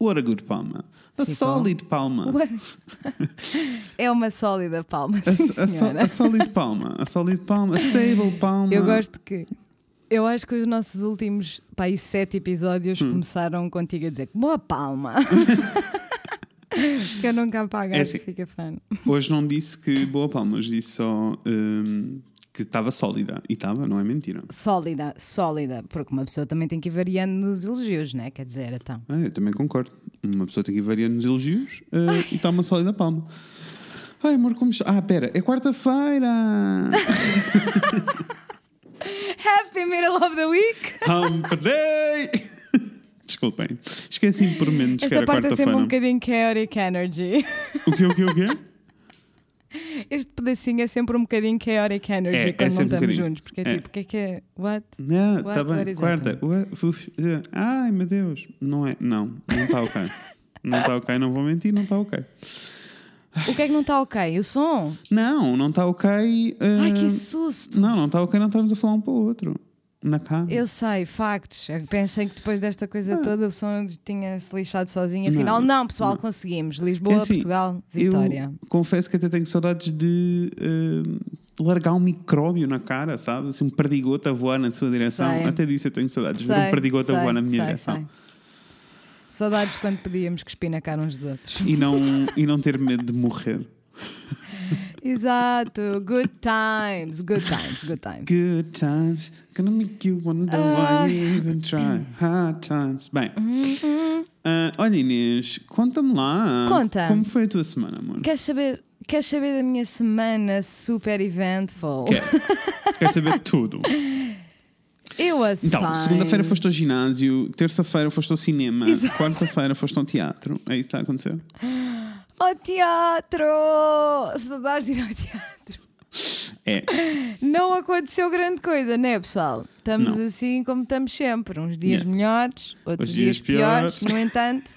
What a good palma. A Ficou. solid palma. É uma sólida palma, A, sim, a, so- senhora. a solid palma. A solid palma. A stable palma. Eu gosto que. Eu acho que os nossos últimos pá, aí sete episódios Hum. começaram contigo a dizer boa palma. que eu nunca apago, É assim. fica fã. Hoje não disse que boa palma, hoje disse só hum, que estava sólida. E estava, não é mentira. Sólida, sólida, porque uma pessoa também tem que ir variando nos elogios, né? Quer dizer, então. Ah, eu também concordo. Uma pessoa tem que ir variando nos elogios eh, e está uma sólida palma. Ai, amor, como está? Ah, pera, é quarta-feira! Happy middle of the week! Hump Day! Desculpem, esqueci-me por menos que Esta era parte é sempre um quarta-feira. bocadinho chaotic energy. O quê, o quê, o quê? Este pedacinho é sempre um bocadinho chaotic energy É, é quando não um estamos bocadinho. juntos, porque é, É. tipo, o que é que é? What? Não, What? está What bem, is quarta. eh, Ai, meu Deus, não é, não, não está ok. Não está ok, não vou mentir, não está ok. O que é que não está ok? O som? Não, não está ok. eh, Ai, que susto! Não, não está ok, não estamos a falar um para o outro. Na cara. Eu sei, factos. Eu pensei que depois desta coisa Ah. toda o som tinha-se lixado sozinho. Afinal, não, pessoal, conseguimos. Lisboa, É assim, Portugal, Vitória. Confesso que até tenho saudades de eh, largar um micróbio na cara, sabe? Assim, um perdigoto a voar na sua direção. Sei. Até disso eu tenho saudades. Ver um Sei, perdigoto a sei, voar na minha sei, direção. sei. Saudades quando podíamos cuspir na cara uns dos outros. E não, e não ter medo de morrer. Exato. Good times, good times, good times. Good times, gonna make you wonder why you even try. Hard times. Bem, ah, olha Inês, conta-me lá. Conta. Como foi a tua semana, amor? Queres saber, queres saber da minha semana super eventful? Quero. Quero saber tudo. Eu was Então, segunda-feira foste ao ginásio, terça-feira foste ao cinema, quarta-feira foste ao teatro. É isso que está a acontecer? Ao teatro! Saudades de ir ao teatro. É. Não aconteceu grande coisa, né, pessoal? Estamos Não. assim como estamos sempre. Uns dias Yeah. melhores, outros Os dias, dias piores. piores. No entanto,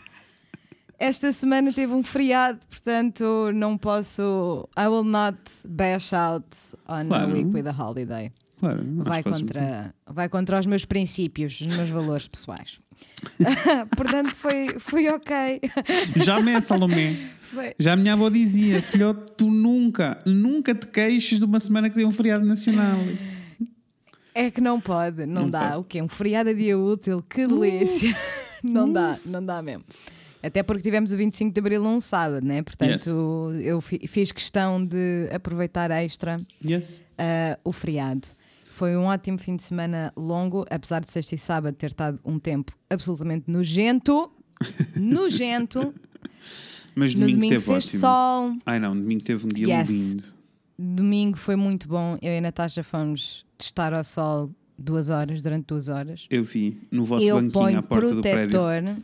esta semana teve um feriado, portanto, não posso. I will not bash out on Claro. a week with a holiday. Claro. Vai contra, vai contra os meus princípios, os meus valores pessoais. portanto, foi, foi ok. me é, Salomé. Foi- Já a minha avó dizia, filhote, tu nunca, nunca te queixes de uma semana que tem um feriado nacional. É que não pode, não, Não dá. pode. Uh. O quê? Um feriado a dia útil, que delícia. não dá, não dá mesmo. Até porque tivemos o 25 de Abril um sábado, né? Portanto, eu fi- fiz questão de aproveitar extra Yes. ah, o feriado. Foi um ótimo fim de semana longo, apesar de sexta e sábado ter estado um tempo absolutamente nojento. nojento. Mas No domingo, domingo teve fez ótimo. sol. Ai não, domingo teve um dia Yes. lindo. Domingo foi muito bom. Eu e a Natasha fomos testar ao sol duas horas, durante duas horas. Eu vi no vosso eu banquinho à porta do prédio. protetor.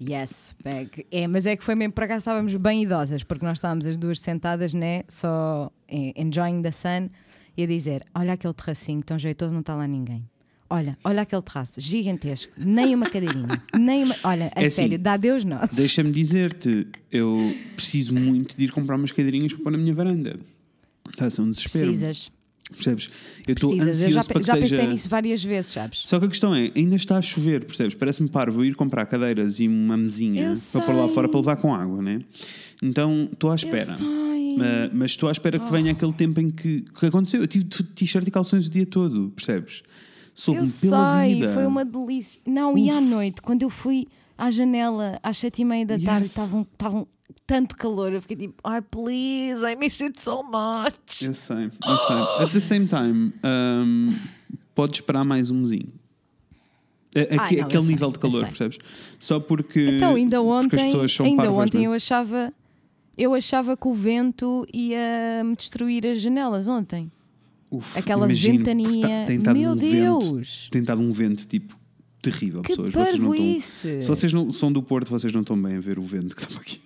Yes, bag. É, mas é que foi mesmo, para cá estávamos bem idosas, porque nós estávamos as duas sentadas, né? Só enjoying the sun e a dizer: Olha aquele terracinho tão jeitoso, não está lá ninguém. Olha, olha aquele terraço gigantesco, nem uma cadeirinha, nem uma. Olha, a É assim, sério, dá Deus nós. Deixa-me dizer-te, eu preciso muito de ir comprar umas cadeirinhas para pôr na minha varanda. Está a ser um desespero. Precisas, Percebes? Eu estou ansioso Eu já, para que já esteja... pensei nisso várias vezes, sabes? Só que a questão é, ainda está a chover, percebes? Parece-me parvo ir comprar cadeiras e uma mesinha Eu para pôr lá sei. fora para levar com água, né? Então estou à espera. Sei. Mas estou à espera que Oh. venha aquele tempo em que, que aconteceu. Eu tive t-shirt e calções o dia todo, percebes? Eu Soube-me pela sei, vida. foi uma delícia. Não, e à noite, quando eu fui à janela às sete e meia da tarde, Yes. estavam estavam tanto calor, eu fiquei tipo, ai please, I miss it so much. Eu sei, eu sei. At the same time, um, podes esperar mais um mesinho. A- aque- Ai, não, eu aquele sei, nível de eu calor, sei. percebes? Só porque, Então, ainda ontem, ainda parvas, ontem não é? eu achava eu achava que o vento ia me destruir as janelas ontem. Uf, Aquela imagino, porque ventania. tá- Meu um vento, Deus! tem estado um vento tipo terrível, Que pessoas. Vocês não estão, se vocês não são do Porto, vocês não estão bem a ver o vento que estava aqui.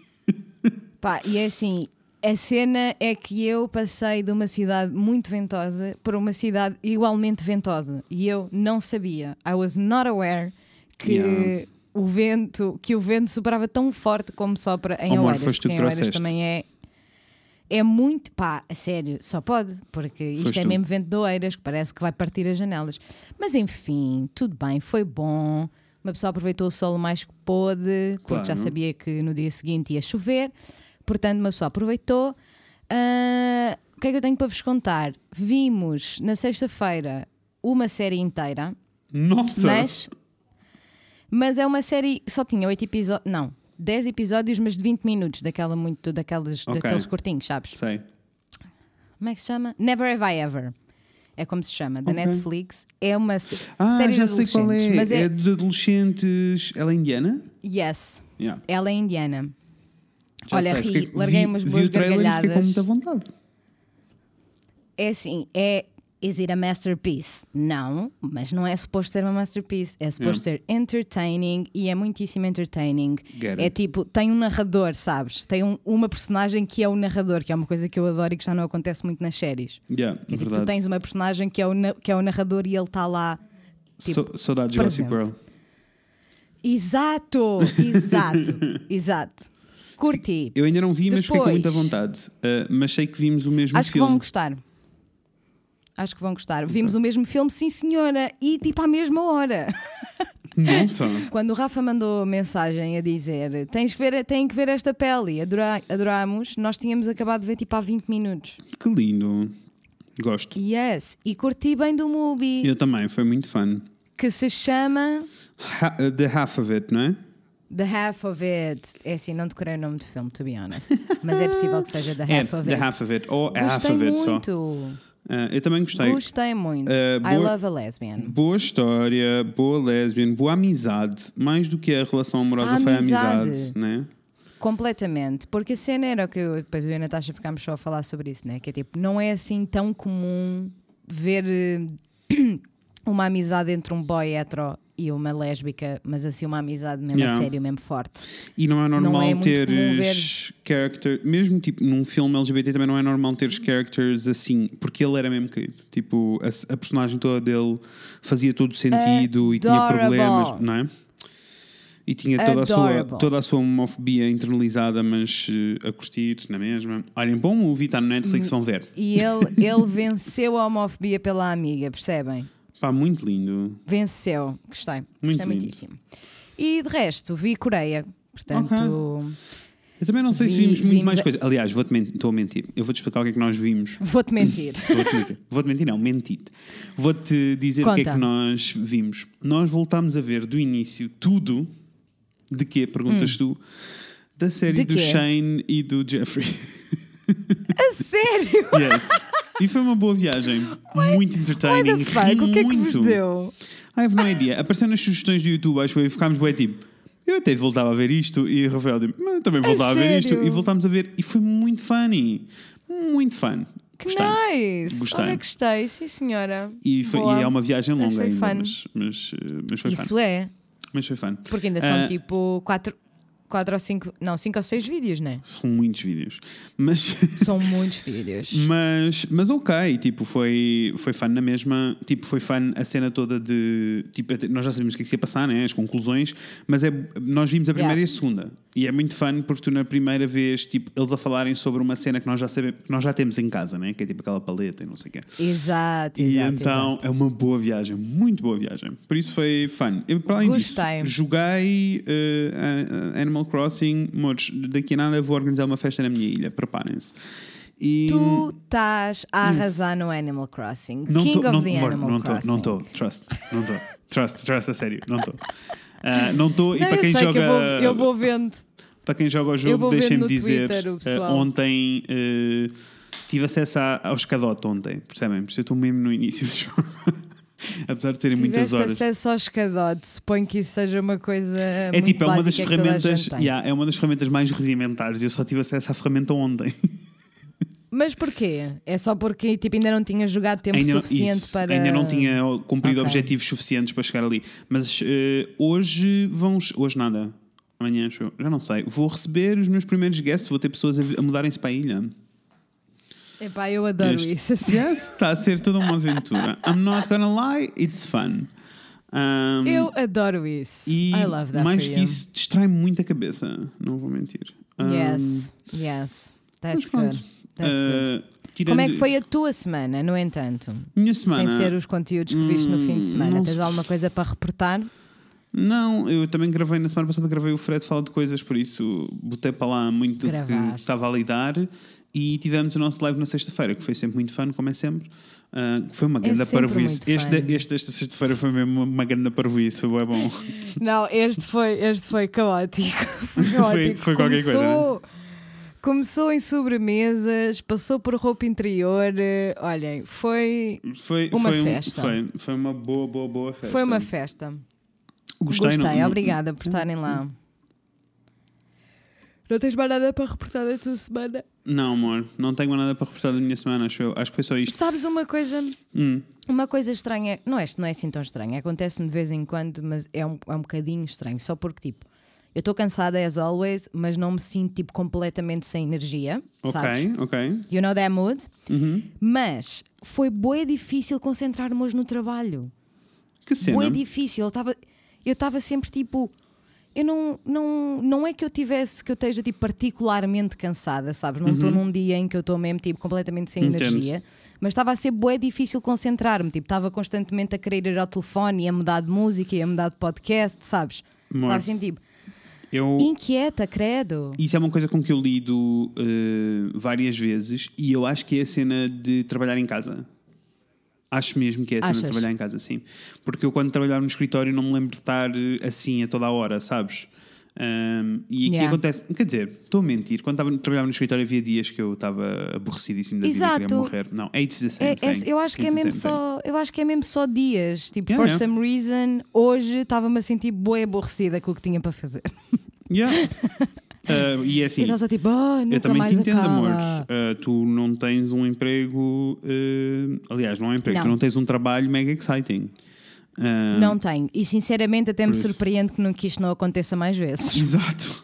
Pá, e é assim, a cena é que eu passei de uma cidade muito ventosa para uma cidade igualmente ventosa e eu não sabia. I was not aware que Yeah. o vento, que o vento soprava tão forte como sopra em Oeiras. foste tu porque Oeiras também é é muito, pá, a sério, só pode, porque isto Foste é tu. mesmo vento de Oeiras que parece que vai partir as janelas. Mas enfim, tudo bem, foi bom. Uma pessoa aproveitou o sol o mais que pôde, porque Claro. já sabia que no dia seguinte ia chover. Portanto, uma pessoa aproveitou. Ah, o que é que eu tenho para vos contar? Vimos na sexta-feira uma série inteira, Nossa! mas, mas é uma série. Só tinha oito episódios. Não, 10 episódios, mas de 20 minutos, daquela muito, daqueles, Ok. daqueles curtinhos, sabes? Sei. Como é que se chama? Never Have I Ever. É como se chama, da Ok. Netflix. É uma Ah, série já de sei qual é. Mas é... é, dos adolescentes. Ela é indiana? Yes, Yeah. ela é indiana. Já Olha, sei. ri, Fiquei- larguei vi, umas vi boas e fiquei com gargalhadas. muita vontade. É assim, é. Is it a masterpiece? Não, mas não é suposto ser uma masterpiece. É suposto ser entertaining e é muitíssimo entertaining. Get É it. tipo, tem um narrador, sabes? Tem um- uma personagem que é o narrador, que é uma coisa que eu adoro e que já não acontece muito nas séries. Yeah, é tipo, tu tens uma personagem que é o, que é o narrador e ele está lá. tipo, So- Saudades de Gossip. Girl. Exato, exato, exato. Curti. Eu ainda não vi, mas fiquei com muita Depois- vontade. Uh, mas sei que vimos o mesmo Acho que filme. vão gostar. Acho que vão gostar. Vimos o mesmo filme, sim senhora, e tipo à mesma hora. Nossa! Quando o Rafa mandou mensagem a dizer tens que ver, tem que ver esta pele, adora, adorámos, nós tínhamos acabado de ver tipo há 20 minutos. Que lindo. Gosto. Yes, e curti bem do movie, Eu também, foi muito fun. que se chama Ha the Half of It, não é? The Half of It. É assim, não decorei o nome do filme, to be honest. Mas é possível que seja The É, Half of The It. Half of It. Ou a Half Gostei of It só. muito. Uh, eu também gostei. Gostei muito. Uh, I boa- love a lesbian. Boa história, boa lesbian, boa amizade. Mais do que a relação amorosa A foi a amizade. amizade, né? Completamente. Porque a cena era o que eu, depois eu e a Natasha ficámos só a falar sobre isso, né? Que é tipo, não é assim tão comum ver eh, uma amizade entre um boy hetero e uma lésbica, mas assim uma amizade mesmo Yeah. a sério, mesmo forte. E não é normal é muito comum teres character, mesmo tipo num filme LGBT também não é normal teres characters assim, porque ele era mesmo querido. Tipo, a, a personagem toda dele fazia todo sentido e tinha Adorable. problemas, não é? E tinha toda a, sua, Adorable. toda a sua homofobia internalizada, mas eh, a curtir na mesma. Olhem, bom movie, está no Netflix, vão ver. E ele, ele venceu a homofobia pela amiga, percebem? Pá, muito lindo. Venceu. Gostei. Muito Gostei lindo. muitíssimo. E de resto, vi Coreia. Portanto, Eu também não sei se Vi- vimos muito vimos mais a- coisas. Aliás, vou-te estou a mentir. Eu vou-te explicar o que é que nós vimos. vou-te mentir. Vou-te mentir. Vou-te mentir, não, mentir. Vou-te dizer o que é Conta. que nós vimos. Nós voltámos a ver do início tudo. De quê? Perguntas tu. Da série do? Shane e do Jeffrey. a sério? yes. E foi uma boa viagem. muito Why entertaining. the fuck? Ri O que é que vos muito. deu? I have no idea. Apareceu nas sugestões do YouTube, acho que ficámos bem tipo. Eu até voltava a ver isto e Rafael disse, "Mas eu também voltava a, ver isto e voltámos a ver e foi muito funny. Muito fun. Que Gostei. nice! Gostei. Olha, gostei, sim senhora. E, foi, e é uma viagem longa Achei ainda, mas, mas, eh, mas foi Isso fun. é, Mas foi fun. porque ainda são Ah. tipo quatro, quatro ou cinco, não, cinco ou seis vídeos, né? São muitos vídeos. Mas, São muitos vídeos. mas, mas ok, tipo, foi, foi fun na mesma. Tipo, foi fun a cena toda de. Tipo, nós já sabíamos o que é que ia passar, né? As conclusões, mas é, nós vimos a primeira Yeah. e a segunda. E é muito fun porque tu na primeira vez, tipo, eles a falarem sobre uma cena que nós já sabemos, que nós já temos em casa, né? Que é tipo aquela paleta e não sei o quê. Exato, E exato. então exato. é uma boa viagem, muito boa viagem. Por isso foi fun. Eu, para além Gostei. disso, joguei eh, a- a Animal Crossing. Mores, daqui a nada vou organizar uma festa na minha ilha, preparem-se. E Tu estás a arrasar no Animal Crossing. não King tô- of não, the Animal não Crossing. não estou, trust, não estou, trust, trust, a sério, não estou. Ah, não estou, e para quem joga. que eu vou, eu vou vendo. Para quem joga o jogo, deixem-me dizer. Twitter pessoal. ontem eh, tive acesso a- ao escadote ontem, percebem? Por isso eu estou mesmo no início do jogo. Apesar de terem muitas Tiveste horas. acesso ao escadote, suponho que isso seja uma coisa. É tipo, é uma das ferramentas. yeah, é uma das ferramentas mais rudimentares e eu só tive acesso à ferramenta ontem. Mas porquê? É só porque tipo, ainda não tinha jogado tempo ainda, suficiente isso, para. ainda não tinha cumprido Ok. objetivos suficientes para chegar ali. Mas eh, hoje vão. Hoje nada. Amanhã, já não sei. Vou receber os meus primeiros guests, vou ter pessoas a, a mudarem-se para a ilha. Epá, eu adoro Este- isso. Assim. Yes, está a ser toda uma aventura. I'm not gonna lie, it's fun. Um, Eu adoro isso. e I love that mais que you. isso, distrai muito a cabeça, não vou mentir. Um, Yes, yes. That's good. That's good. Uh, tirando Como é que foi isso, a tua semana, no entanto? minha semana? Sem ser os conteúdos que viste no fim de Hum, semana. Tens alguma coisa para reportar? Não, eu também gravei, na semana passada gravei o Fred Fala de Coisas, por isso botei para lá muito do que estava a lidar e tivemos o nosso live na sexta-feira, que foi sempre muito fun, como é sempre. Ah, foi uma grande É parvoíce. Este, este, esta sexta-feira foi mesmo uma, grande parvoíce, foi bom. Não, este foi, este foi caótico. Foi, Foi- caótico. foi qualquer coisa, começou, Começou em sobremesas, passou por roupa interior. eh, Olhem, foi, Foi Uma foi um- festa. foi, foi uma boa, boa, boa festa. foi uma festa. Gostei, Gostei, não- obrigada por estarem lá. Não tens mais nada para reportar da tua semana? Não, amor, não tenho nada para reportar da minha semana, acho eu. Acho que foi só isto. Sabes uma coisa? Hum. Uma coisa estranha, não é, não é assim tão estranha, acontece-me de vez em quando, mas é um, é um bocadinho estranho, só porque tipo, eu estou cansada as always, mas não me sinto tipo completamente sem energia, sabes? Ok, ok. You know that mood? Uhum. Mas foi bué difícil concentrar-me hoje no trabalho. Que cena. Bué difícil, eu estava sempre tipo eu não, não, não é que eu tivesse que eu esteja tipo particularmente cansada, sabes? Não estou num dia em que eu estou mesmo tipo completamente sem Uhum. Entendo. energia, mas estava a ser bué difícil concentrar-me, tipo, estava constantemente a querer ir ao telefone e a mudar de música e a mudar de podcast, sabes? Estava assim tipo Eu, inquieta, credo. Isso é uma coisa com que eu lido eh, várias vezes e eu acho que é a cena de trabalhar em casa. Acho mesmo que é a cena Achas? de trabalhar em casa, sim. Porque eu, quando trabalhava no escritório, não me lembro de estar eh, assim a toda a hora, sabes? Ahm, e aqui Yeah. acontece, quer dizer, estou a mentir. Quando estava, trabalhava no escritório, havia dias que eu estava aborrecidíssimo da vida e Exato. queria morrer. Não, it's the same É- é- thing. eu acho que é It's the mesmo same só, eu acho que é mesmo só dias. Tipo, Yeah, for yeah. some reason, hoje estava-me a sentir bué aborrecida com o que tinha para fazer. thing. Yeah. Ah, e é e assim, estava só tipo, ah, nunca Eu também te entendo, acaba. amores. Uh, tu não tens um emprego. uh, aliás, não é um emprego, Não. tu não tens um trabalho mega exciting. Uh, Não tenho. E sinceramente até me surpreende que, não, que isto não aconteça mais vezes. Exato.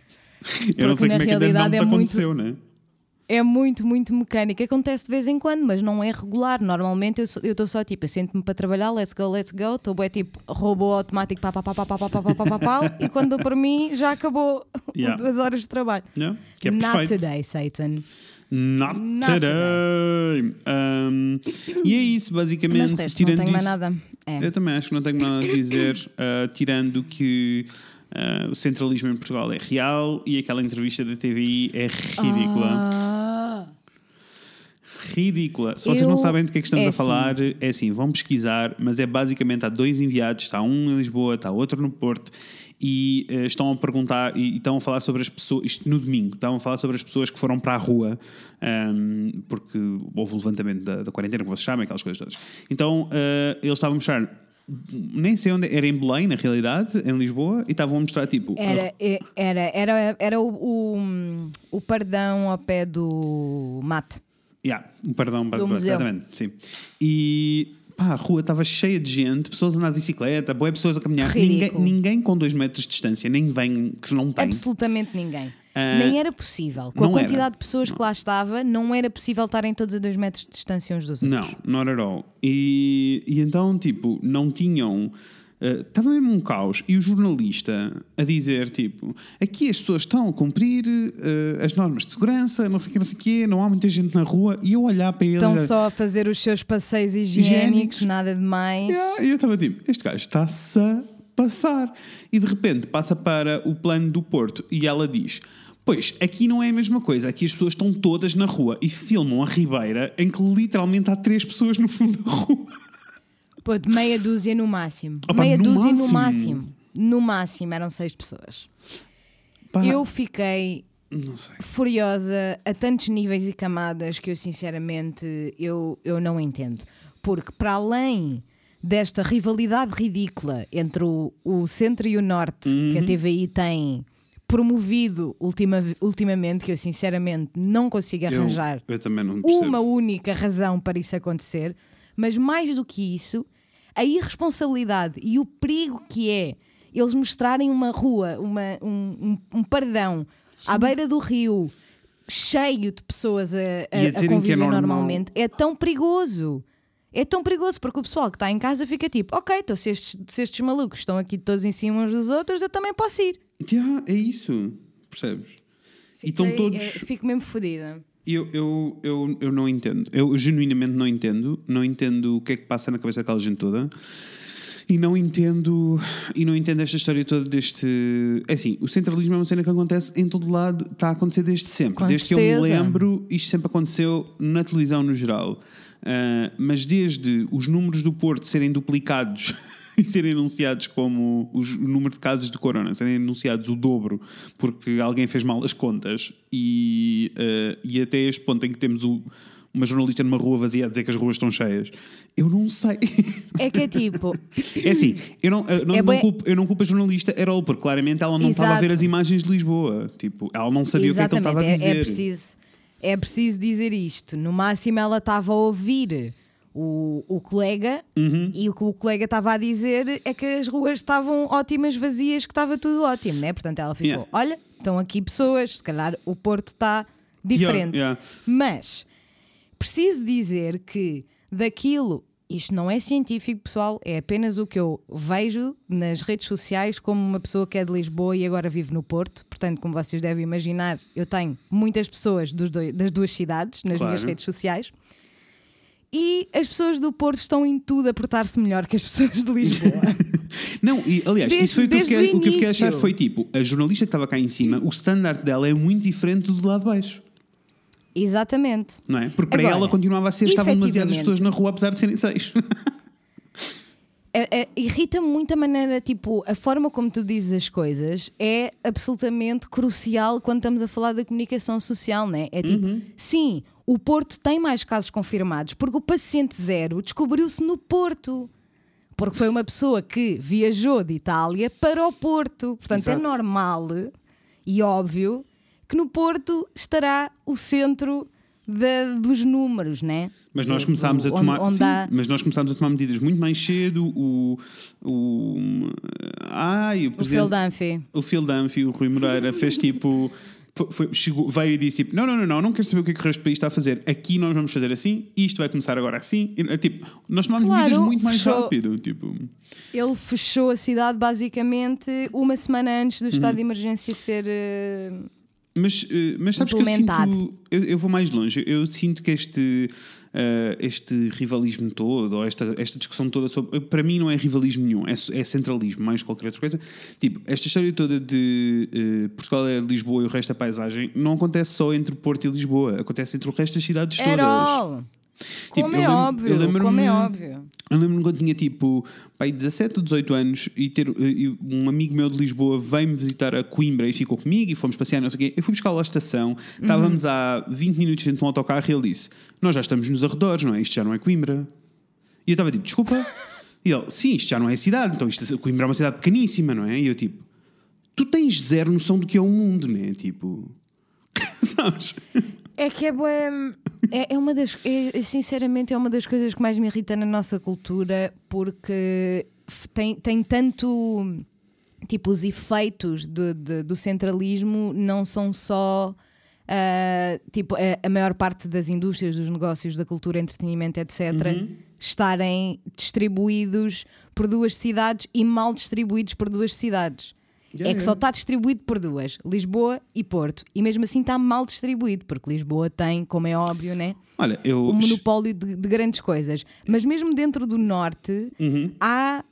Eu não sei como é que ainda não realidade te é muito- aconteceu, né? É muito, muito mecânico. Acontece de vez em quando, mas não é regular. Normalmente eu estou só tipo, eu sento-me para trabalhar, let's go, let's go. Estou bem tipo robô automático, pá, pá, pá, pá, pá, pá, pá, pá, pá, pá, pá, e quando por mim já acabou Yeah. duas horas de trabalho. Yeah, Que é Not perfeito. today, Satan. Not, Not today. Um, e é isso, basicamente. Mas resto, não tirando tenho mais isso- nada. É. Eu também acho que não tenho nada a dizer, uh, tirando que uh, o centralismo em Portugal é real e aquela entrevista da TVI é ridícula. Ah, ridícula. Se vocês Eu- não sabem do que é que estamos é a falar, é assim, vão pesquisar, mas é basicamente há dois enviados, está um em Lisboa, está outro no Porto, e eh, estão a perguntar e, e estão a falar sobre as pessoas, isto no domingo, estavam a falar sobre as pessoas que foram para a rua, ahm, porque houve o levantamento da, da quarentena, que vocês sabem, aquelas coisas todas. Então eh, eles estavam a mostrar. Nem sei onde, era em Belém, na realidade, em Lisboa, e estavam a mostrar tipo. Era, é- era, era, era o, o, o pardão ao pé do mate. Yeah, um perdão, Do museu. exatamente, sim. E pá, a rua estava cheia de gente, pessoas a andar de bicicleta, boas pessoas a caminhar. Ninguém, ninguém com dois metros de distância, nem vem que não tem. Absolutamente ninguém. Ah, Nem era possível. Com a não quantidade era. de pessoas que lá estava, não era possível estarem todos a dois metros de distância uns dos outros. Não, not at all. E, e então, tipo, não tinham. eh, Estava mesmo um caos. E o jornalista a dizer, tipo, aqui as pessoas estão a cumprir eh, as normas de segurança, não sei o que, não sei o quê, não há muita gente na rua. E eu olhar para ele. Estão só a fazer os seus passeios higiênicos, Higiênicos. nada de mais. Yeah, E eu estava tipo, este gajo está-se a passar. E de repente passa para o plano do Porto e ela diz: Pois, aqui não é a mesma coisa, aqui as pessoas estão todas na rua e filmam a Ribeira em que literalmente há três pessoas no fundo da rua. Pô, meia dúzia no máximo. Opa, meia no dúzia no máximo. máximo. No máximo eram seis pessoas. Pá, Eu fiquei furiosa a tantos níveis e camadas que eu sinceramente eu, eu não entendo. Porque para além desta rivalidade ridícula entre o, o centro e o norte que a Uhum. TVI tem promovido ultima, ultimamente, que eu sinceramente não consigo Eu, arranjar eu também não uma única razão para isso acontecer, mas mais do que isso, a irresponsabilidade e o perigo que é eles mostrarem uma rua, uma, um, um, um pardão à beira do rio, cheio de pessoas a, a, a é conviver normal. normalmente, é tão perigoso. É tão perigoso porque o pessoal que está em casa fica tipo, ok, então se estes, se estes malucos estão aqui todos em cima uns dos outros, eu também posso ir. Yeah, é isso, percebes? E estão Fiquei- todos. eh, Fico mesmo fodida. Eu, eu, eu, eu não entendo. Eu genuinamente não entendo. Não entendo o que é que passa na cabeça daquela gente toda. E não entendo e não entendo esta história toda deste. É assim, o centralismo é uma cena que acontece em todo lado, está a acontecer desde sempre. Com desde que eu me certeza. lembro, isto sempre aconteceu na televisão no geral. Ah, mas desde os números do Porto serem duplicados e serem anunciados como os- o número de casos de corona, serem anunciados o dobro porque alguém fez mal as contas, e, ah, e até este ponto em que temos o- uma jornalista numa rua vazia a dizer que as ruas estão cheias, eu não sei. É que é tipo, É assim, eu não, eu não, É não bué- culpo, eu não culpo a jornalista all, porque claramente ela não estava a ver Exato. as imagens de Lisboa. Tipo, ela não sabia o que é que ele estava a exatamente, dizer. é, é preciso, é preciso dizer isto. No máximo, ela estava a ouvir o, o colega Uhum. e o que o colega estava a dizer é que as ruas estavam ótimas, vazias, que estava tudo ótimo, né? Portanto, ela ficou: Yeah. olha, estão aqui pessoas, se calhar o Porto está diferente. Yeah, yeah. Mas preciso dizer que daquilo, isto não é científico, pessoal, é apenas o que eu vejo nas redes sociais como uma pessoa que é de Lisboa e agora vive no Porto. Portanto, como vocês devem imaginar, eu tenho muitas pessoas dois- das duas cidades nas Claro. minhas redes sociais. E as pessoas do Porto estão em tudo a portar-se melhor que as pessoas de Lisboa. Não, e aliás, Desde- isso foi o que eu fiquei, o o que eu fiquei a achar foi tipo, a jornalista que estava cá em cima, o standard dela é muito diferente do de lá de baixo. Exatamente. Não é? Porque para Agora, ela continuava a ser, estavam demasiadas pessoas na rua apesar de serem seis. É- é- Irrita-me muito a maneira, tipo, a forma como tu dizes as coisas é absolutamente crucial quando estamos a falar da comunicação social, né? É tipo, Uhum. sim, o Porto tem mais casos confirmados porque o paciente zero descobriu-se no Porto. Porque foi uma pessoa que viajou de Itália para o Porto. Portanto, Exato. é normal e óbvio que no Porto estará o centro da- dos números, né? Mas nós começámos a onde- tomar. onde sim, há- mas nós começámos a tomar medidas muito mais cedo. O. o ai, o O presidente. Philadelphia. o Phil Dunphy, o Rui Moreira, fez tipo. foi- chegou, veio e disse tipo: Não, não, não, não, não quero saber o que é que o resto do país está a fazer. Aqui nós vamos fazer assim, isto vai começar agora assim. E, é, tipo, nós tomámos Claro, medidas muito mais fechou- rápido. Tipo, Ele fechou a cidade basicamente uma semana antes do Uhum. estado de emergência ser. eh, mas, eh, mas sabes que eu sinto. Eu, eu vou mais longe. Eu sinto que este. eh, este rivalismo todo, ou esta, esta discussão toda sobre. Para mim, não é rivalismo nenhum, é, é centralismo, mais que qualquer outra coisa. Tipo, esta história toda de eh, Portugal é Lisboa e o resto é paisagem não acontece só entre Porto e Lisboa, acontece entre o resto das cidades todas. Como Tipo, é eu lembro- óbvio, eu lembro-me- como é óbvio. Eu lembro-me quando tinha tipo pai, 17 ou 18 anos e ter e um amigo meu de Lisboa veio-me visitar a Coimbra e ficou comigo e fomos passear, não sei o quê. Eu fui buscar lá à estação, estávamos há 20 minutos dentro de um autocarro e ele disse: Nós já estamos nos arredores, não é? Isto já não é Coimbra. E eu estava tipo: Desculpa. E ele: Sim, isto já não é cidade, então isto, Coimbra é uma cidade pequeníssima, não é? E eu tipo: Tu tens zero noção do que é o mundo, não é? Tipo. Sabes? É que é bué. É, é uma das. É, sinceramente, é uma das coisas que mais me irrita na nossa cultura porque tem, tem tanto. Tipo, os efeitos do, de- do centralismo não são só. ah, tipo, a, a maior parte das indústrias, dos negócios, da cultura, entretenimento, etc., estarem distribuídos por duas cidades e mal distribuídos por duas cidades. Yeah, é que yeah. só está distribuído por duas, Lisboa e Porto. E mesmo assim está mal distribuído, porque Lisboa tem, como é óbvio, né? Olha, eu. um monopólio de, de grandes coisas. Mas mesmo dentro do norte Uhum. há.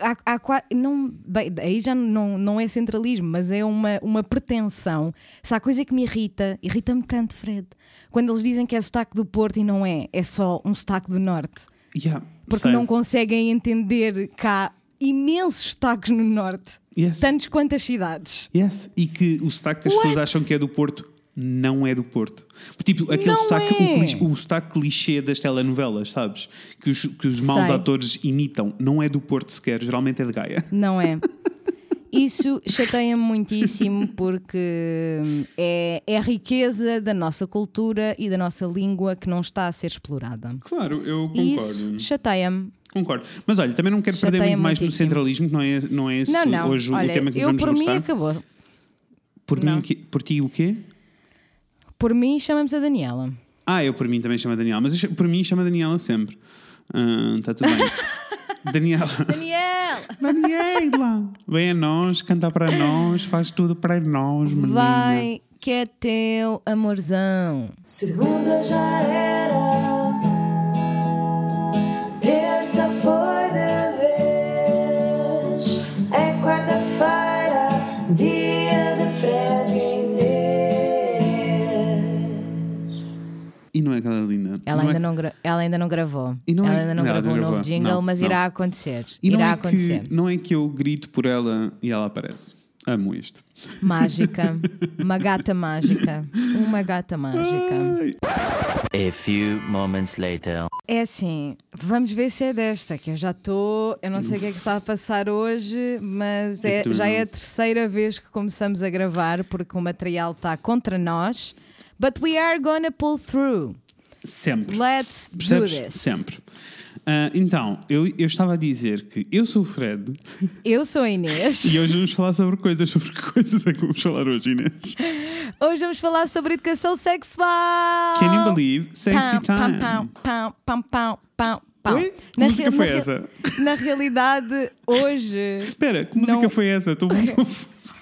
há, há qua- não, bem, aí já não, não é centralismo, mas é uma, uma pretensão. Se há coisa que me irrita, irrita-me tanto, Fred, quando eles dizem que é sotaque do Porto e não é, é só um sotaque do norte. Yeah, Porque sei. não conseguem entender que há imensos sotaques no norte, Yes. tantos quantas cidades. Yes. E que o sotaque que as What? pessoas acham que é do Porto não é do Porto. Tipo, aquele Não sotaque, é. o, clichê, o sotaque clichê das telenovelas, sabes? Que os, que os maus Sei. atores imitam. Não é do Porto sequer, geralmente é de Gaia. Não é? Isso chateia-me muitíssimo porque é, é a riqueza da nossa cultura e da nossa língua que não está a ser explorada. Claro, eu E concordo. isso chateia-me. Concordo. Mas olha, também não quero perder muito mais no centralismo, que não é, não é esse Não, não. hoje Olha, o tema que nos eu vamos por mim acabou. Por, Não. mim, por ti o quê? Por mim, chamamos a Daniela. Ah, eu por mim também chamo a Daniela, mas eu- por mim chama a Daniela sempre. Está tudo bem. Daniela. Daniela! Daniela! Vem a nós, canta para nós, faz tudo para nós, menina. Vai, que é teu amorzão. Segunda já era, Ela, Não é ainda, que- não gra- ela ainda não gravou. E não ela é- ainda não não, ela gravou um não novo gravou. jingle, Não, mas não. irá acontecer. E não irá é, acontecer. que, não é que eu grito por ela e ela aparece. Amo isto. Mágica. Uma gata mágica. Uma gata mágica. Ai. A few moments later. É assim, vamos ver se é desta, que eu já estou. Eu não sei o que é que está a passar hoje, mas é- já é a terceira vez que começamos a gravar porque o material está contra nós. But we are gonna pull through. Sempre. Let's do Percebes? this. Sempre. Ah, então, eu, eu estava a dizer que eu sou o Fred Eu sou a Inês. e hoje vamos falar sobre coisas. Sobre que coisas é que vamos falar hoje, Inês? Hoje vamos falar sobre educação sexual. Can you believe? Sexy Pam, time. Pam, pam, pam, pam, pam. Oi? Que música foi rea- essa? Na realidade, hoje. Espera, que música Não. foi essa? Estou muito confusa.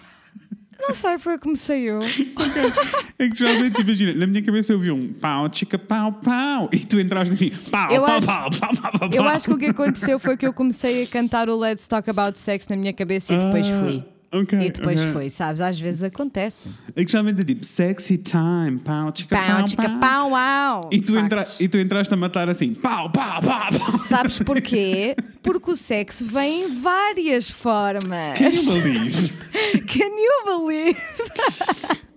Não sei, foi como saiu. É que geralmente, imagina, na minha cabeça eu vi um pau, chica, pau, pau, e tu entraste assim, pau, Eu pau, acho- pau, pau, pau, pau, Eu acho que o que aconteceu foi que eu comecei a cantar o Let's Talk About Sex na minha cabeça e depois fui. Ok, E depois ok. foi, sabes? Às vezes acontece. É que geralmente é tipo sexy time, pau, chica, pau, Pau, chica, pau. pau. E tu, entra, e tu entraste a matar assim, pau, pau, pau, pau. Sabes porquê? Porque o sexo vem em várias formas. Can you believe? Can you believe?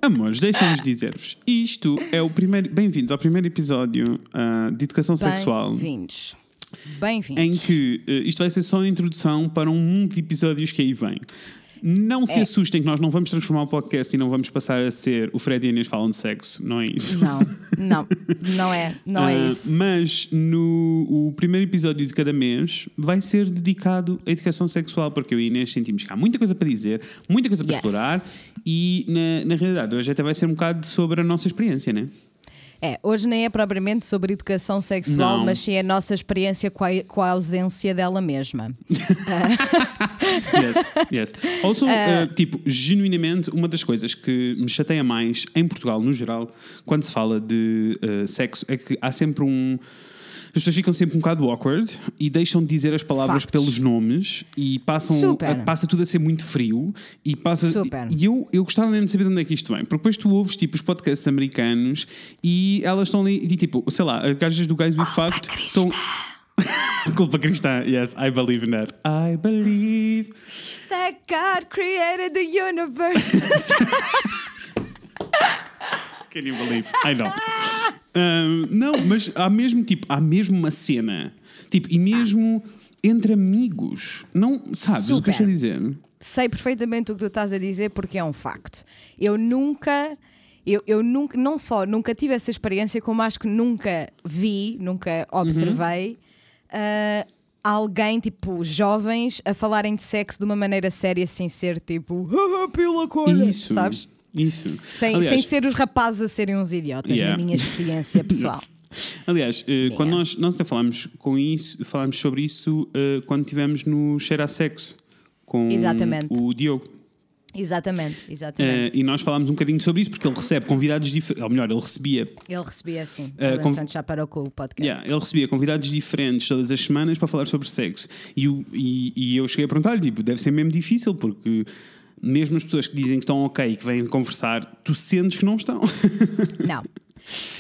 Amores, deixem-nos dizer-vos. Isto é o primeiro. Bem-vindos ao primeiro episódio ah, de Educação Sexual. Bem-vindos. Bem-vindos. Em que eh, isto vai ser só a introdução para um mundo de episódios que aí vem. Não se É. assustem que nós não vamos transformar o podcast e não vamos passar a ser o Fred e a Inês falam de sexo, não é isso? Não, não, não é, não Ah, é isso. Mas no o primeiro episódio de cada mês vai ser dedicado à educação sexual, porque eu e a Inês sentimos que há muita coisa para dizer, muita coisa para Yes. explorar e na, na realidade hoje até vai ser um bocado sobre a nossa experiência, né? É, hoje nem é propriamente sobre educação sexual, Não. mas sim a nossa experiência com a, com a ausência dela mesma. Yes, yes. Also, uh, tipo, genuinamente, uma das coisas que me chateia mais em Portugal, no geral, quando se fala de uh, sexo, é que há sempre um. As pessoas ficam sempre um bocado awkward e deixam de dizer as palavras Factos. pelos nomes e passam a- passa tudo a ser muito frio e passa Super. e eu, eu gostava mesmo de saber de onde é que isto vem porque depois tu ouves tipo os podcasts americanos e elas estão ali e tipo sei lá as gajas do Guys We Fucked estão culpa cristã yes I believe in that I believe That God created the universe. Can you believe? I don't. Um, não, mas há mesmo tipo, há mesmo uma cena. Tipo, e mesmo entre amigos. Não, sabes o que eu estou a Super. dizer? Sei perfeitamente o que tu estás a dizer porque é um facto. Eu nunca, eu, eu nunca, não só nunca tive essa experiência, como acho que nunca vi, nunca observei ah, alguém, tipo, jovens, a falarem de sexo de uma maneira séria sem ser tipo, "Ah, colha, Isso. sabes? Isso. Sem, Aliás, sem ser os rapazes a serem uns idiotas, Yeah. na minha experiência pessoal. Aliás, eh, quando nós, nós até falámos com isso, falámos sobre isso eh, quando estivemos no Cheira a Sexo com Exatamente. o Diogo. Exatamente, exatamente. Eh, e nós falámos um bocadinho sobre isso porque ele recebe convidados diferentes, ou melhor, ele recebia Ele recebia. Eh, Ele, com- Portanto, já parou com o podcast. Yeah, ele recebia convidados diferentes todas as semanas para falar sobre sexo. E, o- e- e eu cheguei a perguntar-lhe: tipo, deve ser mesmo difícil, porque mesmo as pessoas que dizem que estão ok e que vêm conversar, tu sentes que não estão. Não.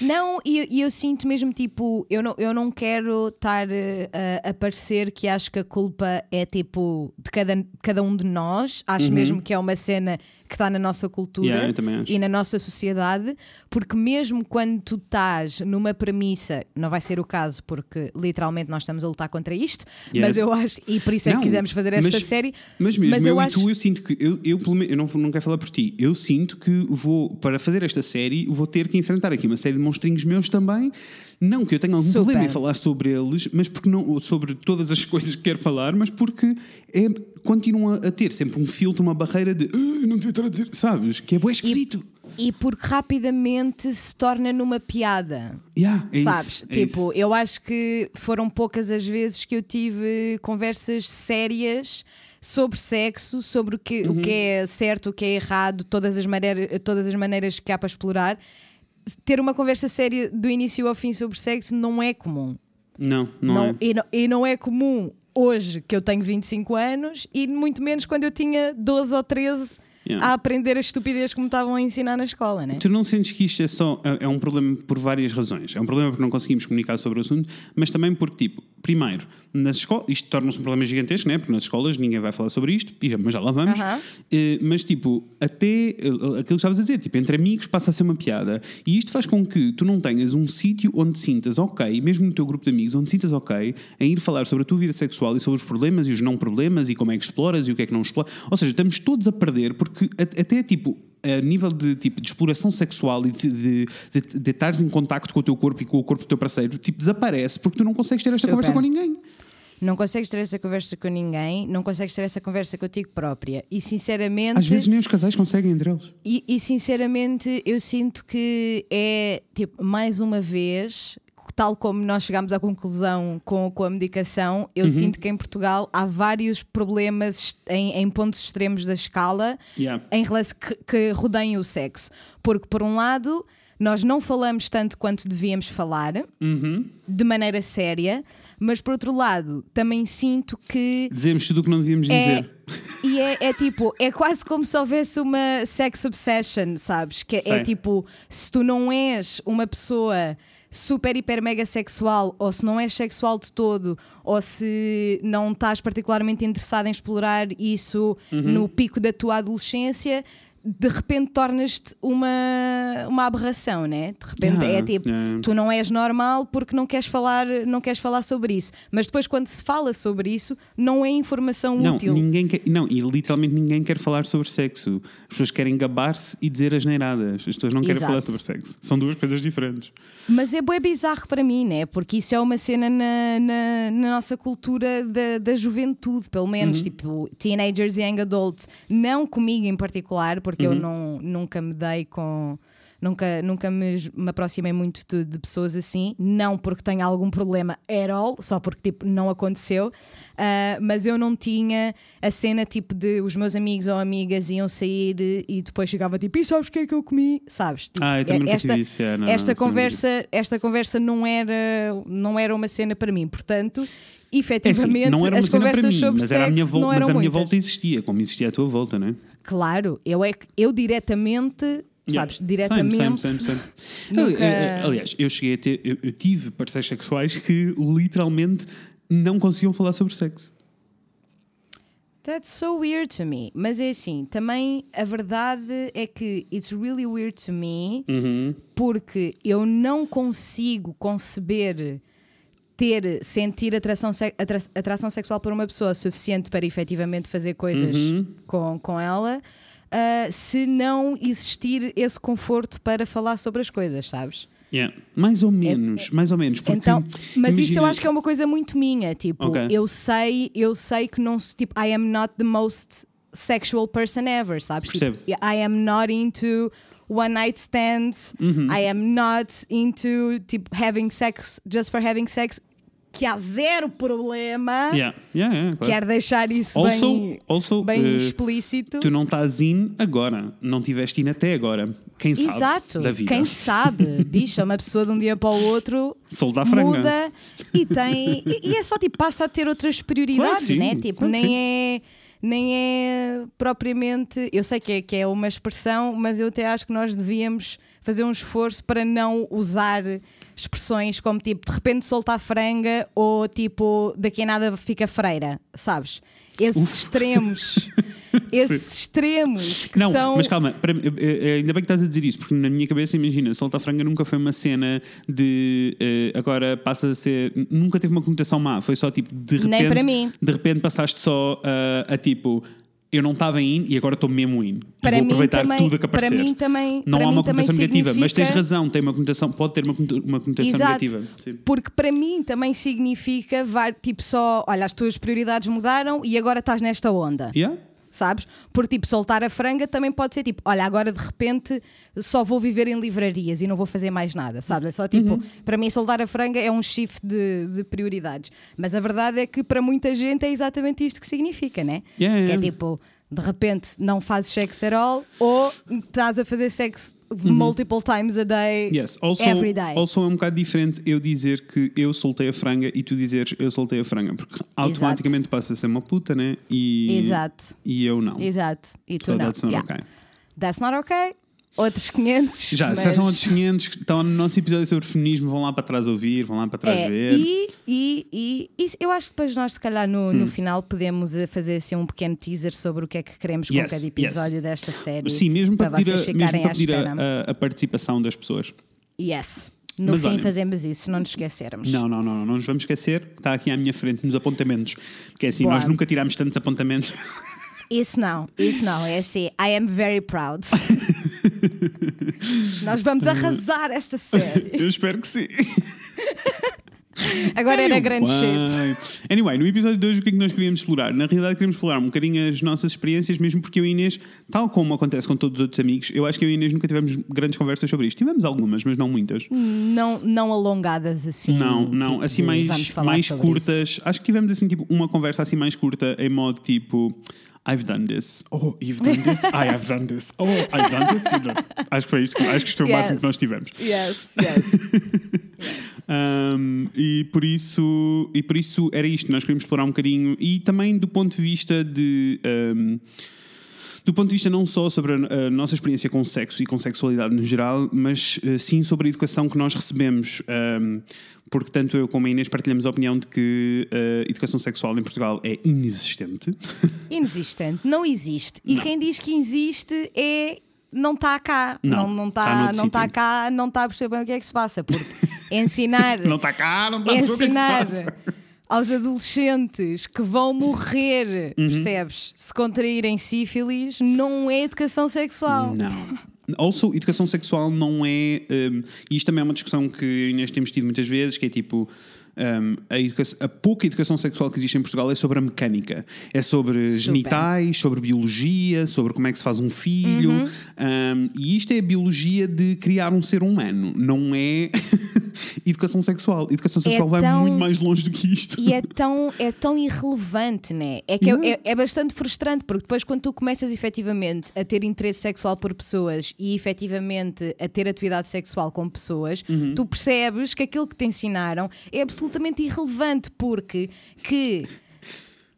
Não, e e eu, sinto mesmo tipo, eu não, eu não quero estar eh, a, a parecer que acho que a culpa é tipo de cada, cada um de nós, acho mesmo que é uma cena que está na nossa cultura. Yeah, e na nossa sociedade, porque mesmo quando tu estás numa premissa, não vai ser o caso, porque literalmente nós estamos a lutar contra isto, Yes. mas eu acho, e por isso é que Não, quisemos fazer esta mas- série. Mas mesmo mas eu, eu e acho- tu, eu sinto que eu, eu, pelo menos, eu não, não quero falar por ti, eu sinto que vou, para fazer esta série, vou ter que enfrentar aqui uma série de monstrinhos meus também. Não que eu tenha algum Super. problema em falar sobre eles, mas porque não, sobre todas as coisas que quero falar, mas porque é, continuam a, ter sempre um filtro, uma barreira de "Ah, não devia estar a dizer, sabes? Que é bué esquisito. E porque rapidamente se torna numa piada. Yeah, é Sabes? isso, é tipo, eu acho que foram poucas as vezes que eu tive conversas sérias sobre sexo, sobre o que, Uhum. o que é certo, o que é errado, todas as, maneiras, todas as maneiras que há para explorar. Ter uma conversa séria do início ao fim sobre sexo não é comum. Não, não, Não- é. e, não, e não é comum hoje que eu tenho 25 anos e muito menos quando eu tinha 12 ou 13 Yeah. a aprender as estupidez que me estavam a ensinar na escola, né? Tu não sentes que isto é só é é um problema por várias razões. É um problema porque não conseguimos comunicar sobre o assunto, mas também porque, tipo, primeiro, nas escolas, isto torna-se um problema gigantesco, né? porque nas escolas ninguém vai falar sobre isto, mas já lá vamos. Eh, mas, tipo, até eh, aquilo que estavas a dizer, tipo, entre amigos passa a ser uma piada. E isto faz com que tu não tenhas um sítio onde sintas ok, mesmo no teu grupo de amigos, onde sintas ok em ir falar sobre a tua vida sexual e sobre os problemas e os não problemas e como é que exploras e o que é que não exploras. Ou seja, estamos todos a perder porque até, tipo, a nível de, tipo, de exploração sexual e de, de, de, de estares em contacto com o teu corpo e com o corpo do teu parceiro, tipo, desaparece porque tu não consegues ter esta Super. Conversa com ninguém. Não consegues ter essa conversa com ninguém, não consegues ter essa conversa contigo própria. E sinceramente. Às vezes nem os casais conseguem entre eles. E, e, sinceramente eu sinto que é tipo, mais uma vez, tal como nós chegámos à conclusão com, com a medicação, eu sinto que em Portugal há vários problemas em, em pontos extremos da escala Yeah. em relação que, que rodeiam o sexo. Porque, por um lado, nós não falamos tanto quanto devíamos falar, de maneira séria, mas por outro lado, também sinto que Dizemos tudo o que não devíamos é, dizer. e é, é tipo, é quase como se houvesse uma sex obsession, sabes? Que é, tipo, se tu não és uma pessoa super, hiper, mega sexual, ou se não és sexual de todo, ou se não estás particularmente interessado em explorar isso Uhum. no pico da tua adolescência. De repente tornas-te uma, uma aberração, né? De repente Yeah, é tipo, yeah. tu não és normal porque não queres falar, não queres falar sobre isso. Mas depois, quando se fala sobre isso, não é informação Não, útil. ninguém quer, não, e literalmente ninguém quer falar sobre sexo. As pessoas querem gabar-se e dizer as neiradas. As pessoas não querem Exato. falar sobre sexo. São duas coisas diferentes. Mas é bué bizarro para mim, né? Porque isso é uma cena na, na, na nossa cultura da, da juventude, pelo menos, tipo teenagers e young adults. Não comigo em particular, porque eu não, nunca me dei com. Nunca, nunca me, me aproximei muito de, de pessoas assim, não porque tenha algum problema at all, só porque tipo, não aconteceu, Ah, mas eu não tinha a cena tipo de os meus amigos ou amigas iam sair e depois chegava tipo, e sabes o que é que eu comi? Sabes? Tipo, Ah, eu também esta, isso, é, não, esta não, isso não conversa, esta conversa não era, não era uma cena para mim, portanto, É assim, efetivamente, não era uma as cena para conversas mim, sobre mas, era a minha sexo vol- não mas a minha muitas. volta existia, como existia à tua volta, não é? Claro, eu é que eu diretamente, sabes, Yeah. diretamente. Same, same, same, same. Nunca- Ali- eh, Aliás, eu cheguei a ter, eu, eu tive parceiros sexuais que literalmente não conseguiam falar sobre sexo. That's so weird to me. Mas é assim, também a verdade é que it's really weird to me Uhum. porque eu não consigo conceber ter, sentir atração, atra- atração sexual por uma pessoa suficiente para efetivamente fazer coisas Uhum. com, com ela ah, se não existir esse conforto para falar sobre as coisas, sabes? Yeah. Mais ou menos, mais ou menos. Porque, então, mas isso eu imagina- acho que é uma coisa muito minha. Tipo, Ok. eu sei, eu sei que não tipo, I am not the most sexual person ever, sabes? Tipo. I am not into one night stands. Uhum. I am not into tipo having sex just for having sex. Que há zero problema. Yeah. Yeah, yeah, claro. Quero deixar isso Also, bem, also bem eh, explícito. tu não estás in agora, não tiveste in até agora. Quem sabe Exato, da vida? quem sabe, bicha, uma pessoa de um dia para o outro Solta a franga. muda e tem. E, e é só tipo, passa a ter outras prioridades, Claro que sim, né? Tipo, claro nem é. Nem é propriamente. Eu sei que é, que é uma expressão, mas eu até acho que nós devíamos fazer um esforço para não usar expressões como tipo de repente solta a franga ou tipo daqui a nada fica freira, sabes? Esses extremos, esses extremos que Não, são. mas calma, para- eh, eh, ainda bem que estás a dizer isso, porque na minha cabeça, imagina, solta franga nunca foi uma cena de eh, agora passa a ser. Nunca teve uma conotação má, foi só tipo de repente. Nem para mim. De repente passaste só a, a tipo. Eu não estava in e agora estou mesmo in. E Para vou aproveitar também- tudo o que para aparecer. mim também- não para há uma conotação negativa, mas tens significa- razão, tem uma conotação, pode ter uma, uma conotação Exato. negativa. Sim. Porque para mim também significa var- tipo só, olha, as tuas prioridades mudaram e agora estás nesta onda. Yeah? Sabes? Porque tipo, soltar a franga também pode ser tipo, olha, agora de repente só vou viver em livrarias e não vou fazer mais nada, sabes? É só tipo, Uhum. para mim soltar a franga é um shift de, de prioridades. Mas a verdade é que para muita gente é exatamente isto que significa, né? Yeah, Que é yeah. tipo, de repente não fazes sexo at all, ou estás a fazer sexo multiple times a day, Yes, also, every day. also é um bocado diferente eu dizer que eu soltei a franga e tu dizeres eu soltei a franga, porque automaticamente passa a ser uma puta, né? E, Exato, e eu não. exato. E tu So não. that's not Yeah. okay. That's not okay. Outros 500. Já, mas... se são outros 500 que estão no nosso episódio sobre feminismo, vão lá para trás ouvir, vão lá para trás É, ver. e, e, e, e eu acho que depois nós, se calhar, no, Hum. no final podemos eh, fazer assim um pequeno teaser sobre o que é que queremos Yes, com cada episódio desta série. Sim, mesmo para, para vocês a, mesmo ficarem à pedir espera. a, a- a participação das pessoas. Yes. No Mas fim fazemos isso, não nos esquecermos. Não, não, não, não, não nos vamos esquecer, está aqui à minha frente nos apontamentos. Porque é assim, Boa. nós nunca tiramos tantos apontamentos. Isso não, isso não. É assim, I am very proud. Nós vamos arrasar esta série. Eu espero que sim. Agora era grande shit. Anyway. No episódio de hoje o que é que nós queríamos explorar? Na realidade queríamos explorar um bocadinho as nossas experiências, mesmo porque eu e Inês, tal como acontece com todos os outros amigos, eu acho que eu e Inês nunca tivemos grandes conversas sobre isto. Tivemos algumas, mas não muitas. Não, não alongadas assim. Não, não, tipo assim mais, mais curtas. Acho que tivemos assim tipo uma conversa assim mais curta em modo tipo I've done this. Oh, you've done this. I have done this. Oh, I've done this. You've done. Acho que foi isto. Acho que isto foi o Yes. máximo que nós tivemos. isso. Yes, yes. Um, e por isso e por isso era isto nós queríamos explorar um bocadinho e também do ponto de vista de um, do ponto de vista não só sobre a, a nossa experiência com sexo e com sexualidade no geral, mas eh, sim sobre a educação que nós recebemos. Um, porque tanto eu como a Inês partilhamos a opinião de que a educação sexual em Portugal é inexistente. Inexistente, não existe. E Não. quem diz que existe é. Não está cá, Não, não não tá está não tá sítio. cá, não está a perceber bem o que é que se passa. Porque ensinar, não está cá, não está a perceber o que é que se passa. Aos adolescentes que vão morrer, Uhum. percebes? Se contraírem sífilis, não é educação sexual. Não. Also, educação sexual não é. Um, e isto também é uma discussão que Inês temos tido muitas vezes, que é tipo. Um, a, a pouca educação sexual que existe em Portugal é sobre a mecânica, é sobre Super. genitais, sobre biologia, sobre como é que se faz um filho. Uhum. Um, e isto é a biologia de criar um ser humano, não é educação sexual. Educação sexual vai tão- muito mais longe do que isto. E é tão, é tão irrelevante, né? É que é- Yeah. é, é bastante frustrante, porque depois, quando tu começas efetivamente a ter interesse sexual por pessoas e efetivamente a ter atividade sexual com pessoas, Uhum. tu percebes que aquilo que te ensinaram é absolutamente irrelevante, porque que.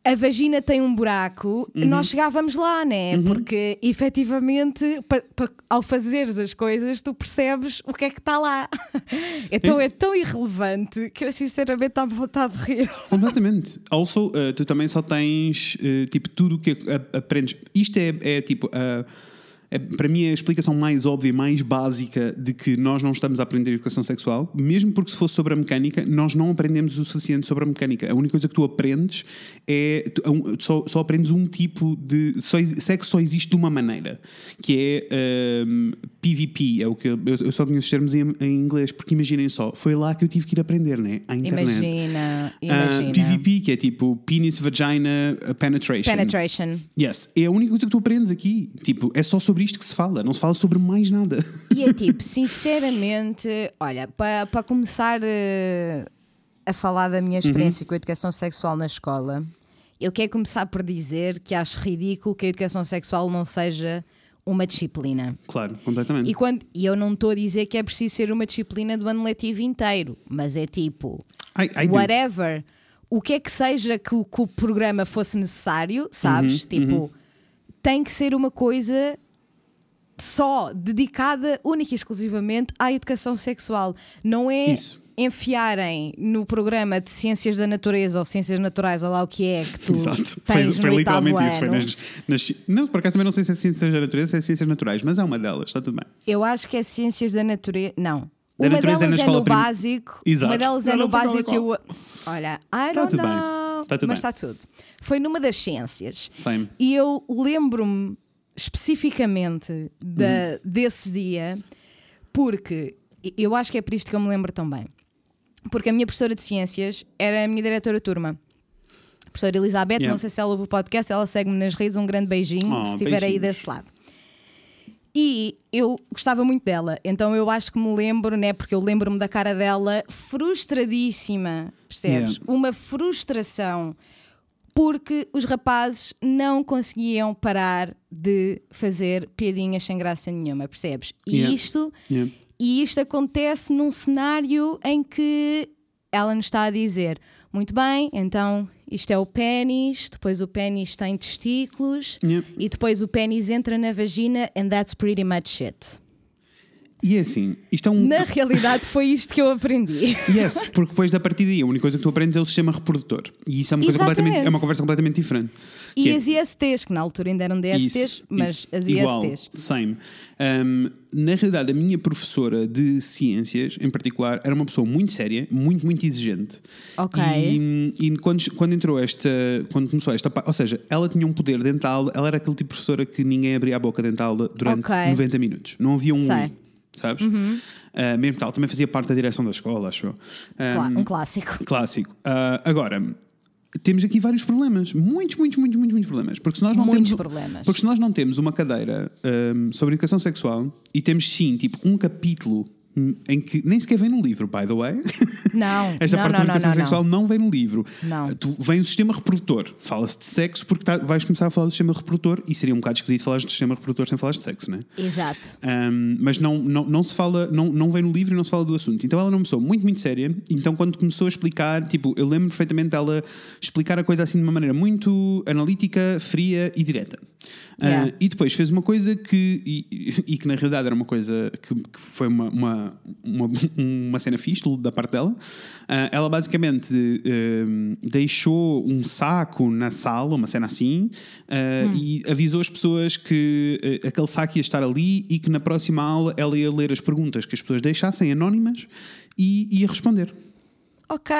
A vagina tem um buraco, Uhum. nós chegávamos lá, né? Porque efetivamente, pa- pa- ao fazeres as coisas, tu percebes o que é que está lá. Então Isso. é tão irrelevante que eu sinceramente estava vontade de rir. Completamente. Also, uh, tu também só tens uh, tipo tudo o que aprendes. Isto é, é tipo. uh, é, para mim a explicação mais óbvia, mais básica de que nós não estamos a aprender educação sexual, mesmo porque se fosse sobre a mecânica, nós não aprendemos o suficiente sobre a mecânica. A única coisa que tu aprendes é um- só, só aprendes um tipo de só, ex- sexo só existe de uma maneira, que é um, PVP, é o que eu, eu só conheço os termos em, em inglês, porque imaginem só, foi lá que eu tive que ir aprender, né? À internet. Imagina, Ah, imagina. PVP, que é tipo Penis Vagina Penetration. Penetration. Yes, é a única coisa que tu aprendes aqui. Tipo, é só sobre isto que se fala, não se fala sobre mais nada. E é tipo, sinceramente, olha, para pa começar eh, a falar da minha experiência com a educação sexual na escola, eu quero começar por dizer que acho ridículo que a educação sexual não seja uma disciplina. Claro, completamente. E, quando, e eu não estou a dizer que é preciso ser uma disciplina do ano letivo inteiro, mas é tipo, I, I do. whatever, o que é que seja que o, que o programa fosse necessário, sabes? Uhum, tipo, tem que ser uma coisa só dedicada única e exclusivamente à educação sexual. Não é Isso. Enfiarem no programa de ciências da natureza ou ciências naturais, ou lá o que é que tu Exato. tens Foi, foi literalmente isso. Foi nas, nas- não, por acaso também não sei se é ciências da natureza, se é ciências naturais, mas é uma delas, está tudo bem. Eu acho que é ciências da natureza. Não. Da uma natureza é delas na é, escola no prim- básico. Exato. Uma delas é não no é básico. Eu... Olha, I don't tudo bem. know. Tá tudo mas bem. está tudo. Foi numa das ciências. Same. E eu lembro-me especificamente da- Uhum. desse dia, porque eu acho que é por isto que eu me lembro tão bem. Porque a minha professora de ciências era a minha diretora de turma. A professora Elizabeth, Yeah. não sei se ela ouve o podcast, ela segue-me nas redes, um grande beijinho, Oh, se estiver aí desse lado. E eu gostava muito dela, então eu acho que me lembro, né? Porque eu lembro-me da cara dela frustradíssima, percebes? Yeah. Uma frustração porque os rapazes não conseguiam parar de fazer piadinhas sem graça nenhuma, percebes? E Yeah. isto Yeah. E isto acontece num cenário em que ela nos está a dizer: muito bem, então isto é o pênis, depois o pênis tem testículos Yeah. e depois o pênis entra na vagina, and that's pretty much it. E é assim, isto é um. Na realidade, foi isto que eu aprendi. Yes, porque depois da partir daí a única coisa que tu aprendes é o sistema reprodutor. E isso é uma, coisa Exatamente. completamente, é uma conversa completamente diferente. E Que é- as ISTs, que na altura ainda eram DSTs, Isso, mas isso. as Igual, ISTs. Same. Um, na realidade, a minha professora de ciências, em particular, era uma pessoa muito séria, muito, muito exigente. Ok. E, e quando, quando entrou esta. Quando começou esta. Ou seja, ela tinha um poder aula, ela era aquele tipo de professora que ninguém abria a boca aula durante Ok. 90 minutos. Não havia um. Sei. Uhum. Sabes? Ah, mesmo que ela também fazia parte da direção da escola, acho eu. Um, um clássico. Clássico. Ah, agora, temos aqui vários problemas. Muitos, muitos, muitos, muitos, muitos problemas. Porque se nós não Muitos temos, problemas. Porque se nós não temos uma cadeira ahm, sobre educação sexual e temos sim, tipo, um capítulo em que nem sequer vem no livro, by the way. Não, Esta não, parte não, não, educação não, sexual não. vem no livro. Não. Tu, vem o sistema reprodutor. Fala-se de sexo porque tá- vais começar a falar do sistema reprodutor e seria um bocado esquisito falar do sistema reprodutor sem falar de sexo, né? Exato. Um, mas não, não, não se fala, não, não vem no livro e não se fala do assunto. Então ela uma pessoa muito, muito séria. Então, quando começou a explicar, tipo, eu lembro perfeitamente dela explicar a coisa assim de uma maneira muito analítica, fria e direta. Uh, Yeah. e depois fez uma coisa que, e, e que na realidade era uma coisa que, que foi uma, uma, uma, uma cena fixe da parte dela. Uh, ela basicamente um, deixou um saco na sala, uma cena assim, uh, e avisou as pessoas que uh, aquele saco ia estar ali e que na próxima aula ela ia ler as perguntas que as pessoas deixassem anónimas e ia responder. Ok,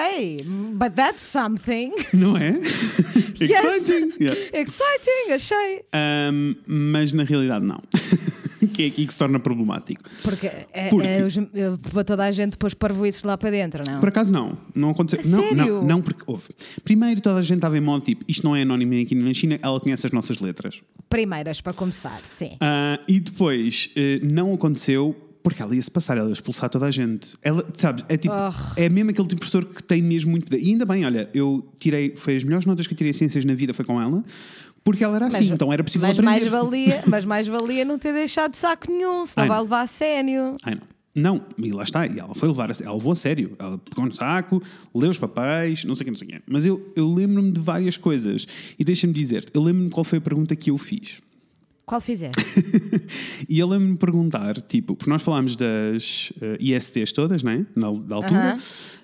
but that's something. Não é? Exciting! Yes. Exciting, achei. Um, mas na realidade não. que é aqui que se torna problemático. Porque, é, Porque- é, os, toda a gente pôs parvoices lá para dentro, não? Por acaso não, não aconteceu. Não, sério? não, não, porque houve. Primeiro toda a gente estava em modo tipo, isto não é anónimo aqui na China, ela conhece as nossas letras. Primeiras, para começar, sim. Ah, e depois eh, não aconteceu porque ela ia se passar, ela ia expulsar toda a gente. Ela, sabes, é tipo, Oh. é mesmo aquele tipo de professor que tem mesmo muito. E ainda bem, olha, eu tirei, foi as melhores notas que eu tirei em ciências na vida, foi com ela, porque ela era assim, então era possível mas aprender. mais valia, mas mais valia não ter deixado saco nenhum, senão Ai, vai levar a sério. Ai não. Não, e lá está, e ela foi levar, a- ela levou a sério, ela pegou no saco, leu os papéis, não sei o que, não sei o que. Mas eu, eu lembro-me de várias coisas, e deixa-me dizer-te, eu lembro-me qual foi a pergunta que eu fiz. Qual fizeste? E eu lembro-me perguntar, tipo, porque nós falámos das eh, ISTs todas, né? Na, da altura,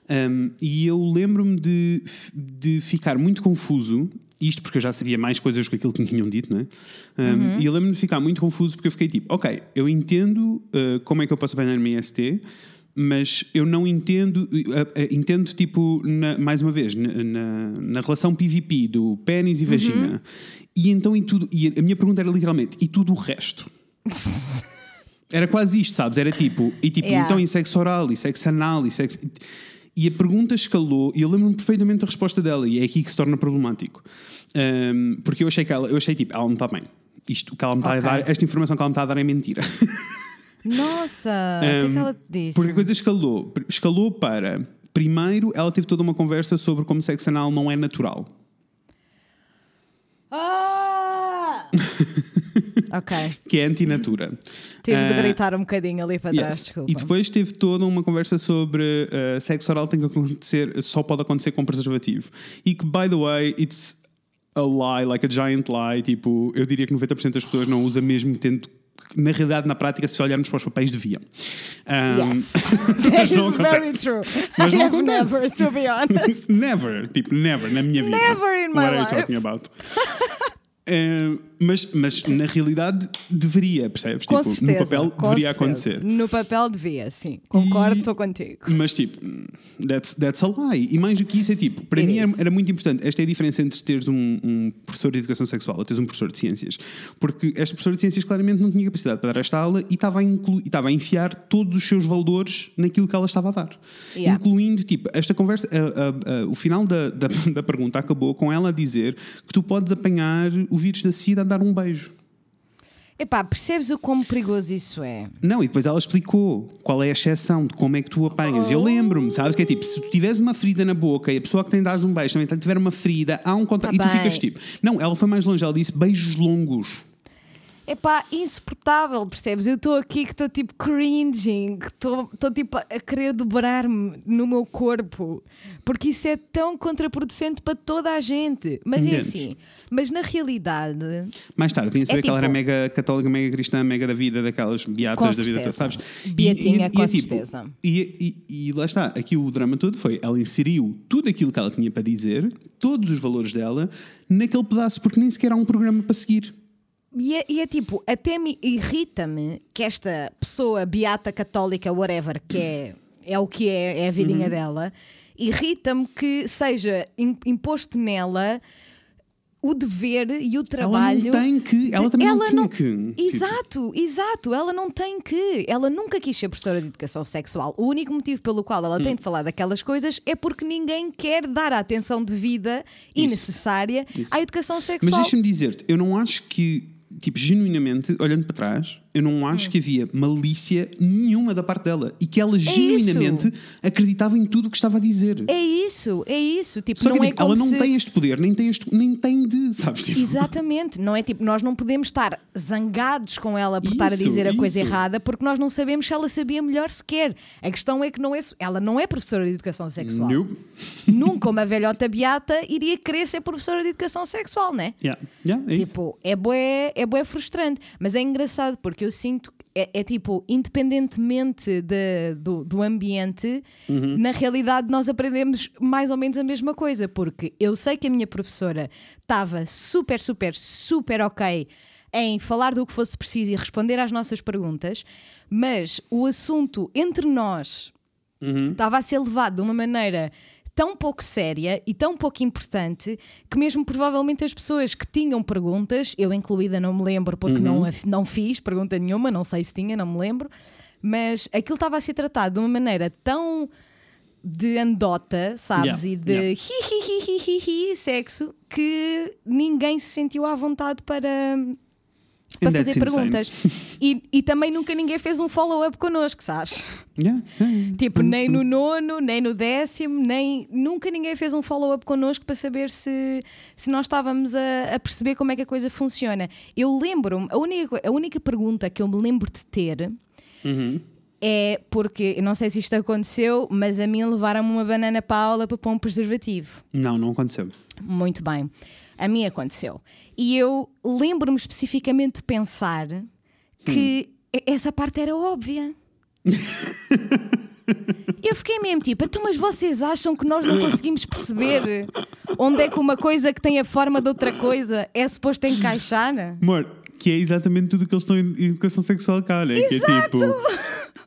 Um, e eu lembro-me de, de ficar muito confuso, isto porque eu já sabia mais coisas do que aquilo que me tinham dito, né? Um, E eu lembro-me de ficar muito confuso porque eu fiquei tipo, ok, eu entendo eh, como é que eu posso apanhar uma IST. Mas eu não entendo, entendo tipo, na- mais uma vez, na, na, na relação PVP do pênis e vagina. E então, e tudo, e a minha pergunta era literalmente, e tudo o resto? Era quase isto, sabes? Era tipo, e tipo, Yeah. então em sexo oral, e sexo anal, e sexo. E a pergunta escalou, e eu lembro-me perfeitamente da resposta dela, e é aqui que se torna problemático. Ahm, porque eu achei que ela, eu achei tipo, ela não está bem. Isto que ela me está Ok. a dar, esta informação que ela me está a dar é mentira. Nossa, o que é que ela te disse? Porque a coisa escalou. Escalou para. Primeiro, ela teve toda uma conversa sobre como sexo anal não é natural. Ah! ok, Que é antinatura. tive de Ah, gritar um bocadinho ali para trás, Yes. desculpa. E depois teve toda uma conversa sobre uh, sexo oral tem que acontecer, só pode acontecer com preservativo. E que, by the way, it's a lie, like a giant lie. Tipo, eu diria que 90% das pessoas não usa mesmo tendo. Na realidade, na prática, se olharmos para os papéis, deviam. Um, Yes, that is very true. Mas I não have acontece. never, to be honest. never, tipo, never na minha vida. Never in my What are you life. talking about? Eh, mas, mas na realidade deveria, percebes? Com tipo, certeza. no papel deveria certeza. acontecer. No papel devia, sim. Concordo, estou contigo. Mas tipo, that's, that's a lie. E mais do que isso é tipo, para It mim era, era muito importante. Esta é a diferença entre teres um, um professor de educação sexual e teres um professor de ciências. Porque este professor de ciências claramente não tinha capacidade para dar esta aula e estava a, inclu- e estava a enfiar todos os seus valores naquilo que ela estava a dar. Yeah. Incluindo, tipo, esta conversa, a- a- a- o final da, da, da pergunta acabou com ela a dizer que tu podes apanhar o vírus da SIDA dar um beijo. Epá, percebes o quão perigoso isso é? Não, e depois ela explicou qual é a exceção de como é que tu apanhas. Eu lembro-me, sabes? Que é tipo, se tu tiveres uma ferida na boca e a pessoa que tem dado um beijo também tiver uma ferida, há um contato. Tá e tu bem. ficas tipo. Não, ela foi mais longe, ela disse beijos longos. Epá, insuportável, percebes? Eu estou aqui que estou tipo cringing, estou tipo a querer dobrar-me no meu corpo, porque isso é tão contraproducente para toda a gente. Mas é Entendes? assim, mas na realidade, Mais tarde, tinha a saber É que ela era tipo- mega católica, mega cristã, mega da vida, daquelas beatas da vida certeza. sabes? Beatinha, com é tipo, certeza. E, e, e lá está, aqui o drama todo foi: ela inseriu tudo aquilo que ela tinha para dizer, todos os valores dela, naquele pedaço, porque nem sequer há um programa para seguir. E é, e é tipo, até me irrita-me que esta pessoa beata católica, whatever, que é, é o que é, é a vidinha dela, irrita-me que seja im- imposto nela o dever e o trabalho. Ela não tem que, ela também Ela não tinha não- que. tipo, Exato, exato. Ela não tem que. Ela nunca quis ser professora de educação sexual. O único motivo pelo qual ela Hum. tem de falar daquelas coisas é porque ninguém quer dar a atenção devida e Isso. necessária Isso. à educação Mas sexual. deixa-me dizer-te, eu não acho que, tipo, genuinamente, olhando para trás, eu não Hum. acho que havia malícia nenhuma da parte dela e que ela genuinamente acreditava em tudo o que estava a dizer. É isso, é isso. Tipo, Só que não é tipo, como ela não se... tem este poder, nem tem, este, nem tem de, sabes? Tipo, Exatamente, não é tipo, nós não podemos estar zangados com ela por estar a Isso, dizer a coisa isso. errada porque nós não sabemos se ela sabia melhor sequer. A questão é que não é, ela não é professora de educação sexual. Nope. Nunca uma velhota beata iria querer ser professora de educação sexual, né? Yeah, yeah, é isso. Tipo, é bué, é bué frustrante. Mas é engraçado porque eu sinto que é, é tipo, independentemente de- do, do ambiente, Uhum. na realidade nós aprendemos mais ou menos a mesma coisa. Porque eu sei que a minha professora estava super, super, super ok em falar do que fosse preciso e responder às nossas perguntas, mas o assunto entre nós Uhum. estava a ser levado de uma maneira tão pouco séria e tão pouco importante que mesmo provavelmente as pessoas que tinham perguntas, eu incluída não me lembro porque não, a- não fiz pergunta nenhuma, não sei se tinha, não me lembro, mas aquilo estava a ser tratado de uma maneira tão de andota, sabes, Yeah, e de yeah. hi, hi, hi, hi, hi, hi, sexo que ninguém se sentiu à vontade para para And that's fazer perguntas. E, e também nunca ninguém fez um follow-up connosco, sabes? Yeah. Tipo, nem no nono, nem no décimo, nem nunca ninguém fez um follow-up connosco para saber se, se nós estávamos a, a perceber como é que a coisa funciona. Eu lembro-me, a única, a única pergunta que eu me lembro de ter Uhum. é porque, eu não sei se isto aconteceu, mas a mim levaram-me uma banana para a aula para pôr um preservativo. Não, não aconteceu. Muito bem. A mim aconteceu. E eu lembro-me especificamente de pensar que Hum. essa parte era óbvia. eu fiquei mesmo tipo, então, mas vocês acham que nós não conseguimos perceber onde é que uma coisa que tem a forma de outra coisa é suposto encaixar? Amor, que é exatamente tudo que eles estão em educação sexual cá, né? Que é tipo.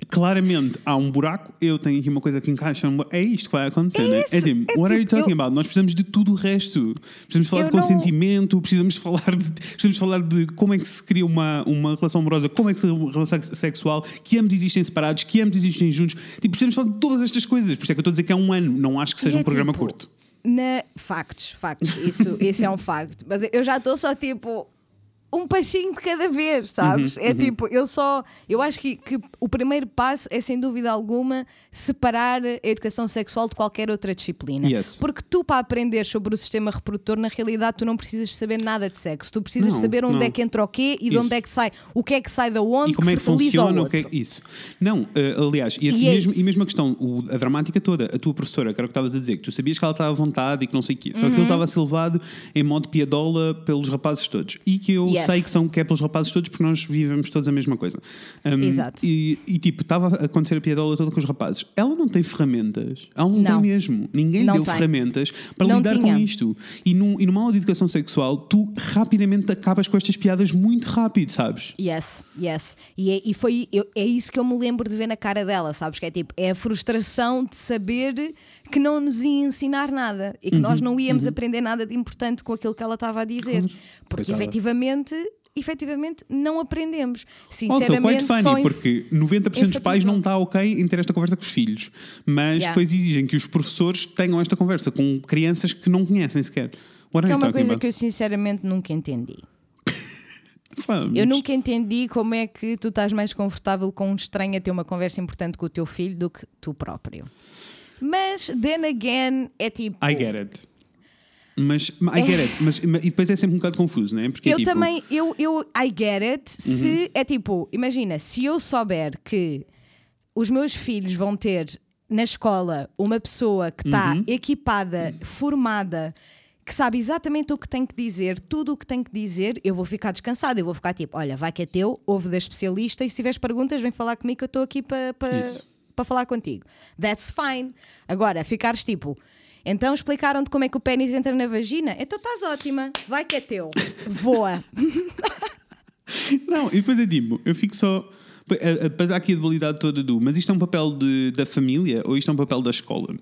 Claramente há um buraco, eu tenho aqui uma coisa que encaixa. É isto que vai acontecer, né? É isso, tipo, é what are you tipo, talking eu- about? Nós precisamos de tudo o resto. Precisamos falar Eu de não- consentimento, precisamos falar de, precisamos falar de como é que se cria uma, uma relação amorosa, como é que se cria uma relação sexual, que ambos existem separados, que ambos existem juntos. Tipo, precisamos falar de todas estas coisas. Por isso é que eu estou a dizer que é um ano, não acho que seja E um é programa tipo, curto. Na... Factos, factos. Isso, isso é um facto. Mas eu já estou só tipo um passinho de cada vez, sabes? Uhum, é tipo, eu só. Eu acho que, que o primeiro passo é, sem dúvida alguma, separar a educação sexual de qualquer outra disciplina. Yes. Porque tu, para aprender sobre o sistema reprodutor, na realidade, tu não precisas saber nada de sexo. Tu precisas Não, saber onde não. é que entra o quê e de Isso. onde é que sai, o que é que sai da onde, E como é que funciona? o que é isso? Não, eh, aliás, e, a- E é mesmo, isso. e mesmo a questão, o- a dramática toda, a tua professora, que era o que estavas a dizer, que tu sabias que ela estava à vontade e que não sei o quê, só que Uhum. aquilo estava a ser levado em modo piadola pelos rapazes todos. E que eu Yes. Sei que, são, que é pelos rapazes todos porque nós vivemos todos a mesma coisa. Um, Exato. E, e, tipo, estava a acontecer a piadola toda com os rapazes. Ela não tem ferramentas. Ela não, Não. tem mesmo. Ninguém Não deu tem. ferramentas para Não lidar tinha. com isto. E, num, e numa aula de educação sexual, tu rapidamente acabas com estas piadas muito rápido, sabes? Yes, yes. E, é, e foi eu- é isso que eu me lembro de ver na cara dela, sabes? Que é tipo, é a frustração de saber que não nos ia ensinar nada e que Uhum, nós não íamos aprender nada de importante com aquilo que ela estava a dizer. Porque Coitada. efetivamente, efetivamente não aprendemos. Also, quite Sinceramente, só funny, em- porque 90% dos pais não está ok em ter esta conversa com os filhos, mas Yeah. depois exigem que os professores tenham esta conversa com crianças que não conhecem sequer. What que é uma coisa about? que eu sinceramente nunca entendi. Eu nunca entendi como é que tu estás mais confortável com um estranho a ter uma conversa importante com o teu filho do que tu próprio. Mas, then again, é tipo. I get it. Mas, I get it. Mas, e depois é sempre um bocado confuso, não é? Porque é Eu tipo, também, eu, eu, I get it. Se é tipo, imagina, se eu souber que os meus filhos vão ter na escola uma pessoa que está equipada, formada, que sabe exatamente o que tem que dizer, tudo o que tem que dizer, eu vou ficar descansada. Eu vou ficar tipo, olha, vai que é teu, ouve da especialista e se tiveres perguntas, vem falar comigo que eu estou aqui para Isso. Para falar contigo. That's fine. Agora, ficares tipo. Então explicaram-te como é que o pênis entra na vagina? Então estás ótima, vai que é teu. Voa. Não, e depois é tipo, eu fico só. Depois há aqui a dualidade toda do. Mas isto é um papel de- da família ou isto é um papel da escola?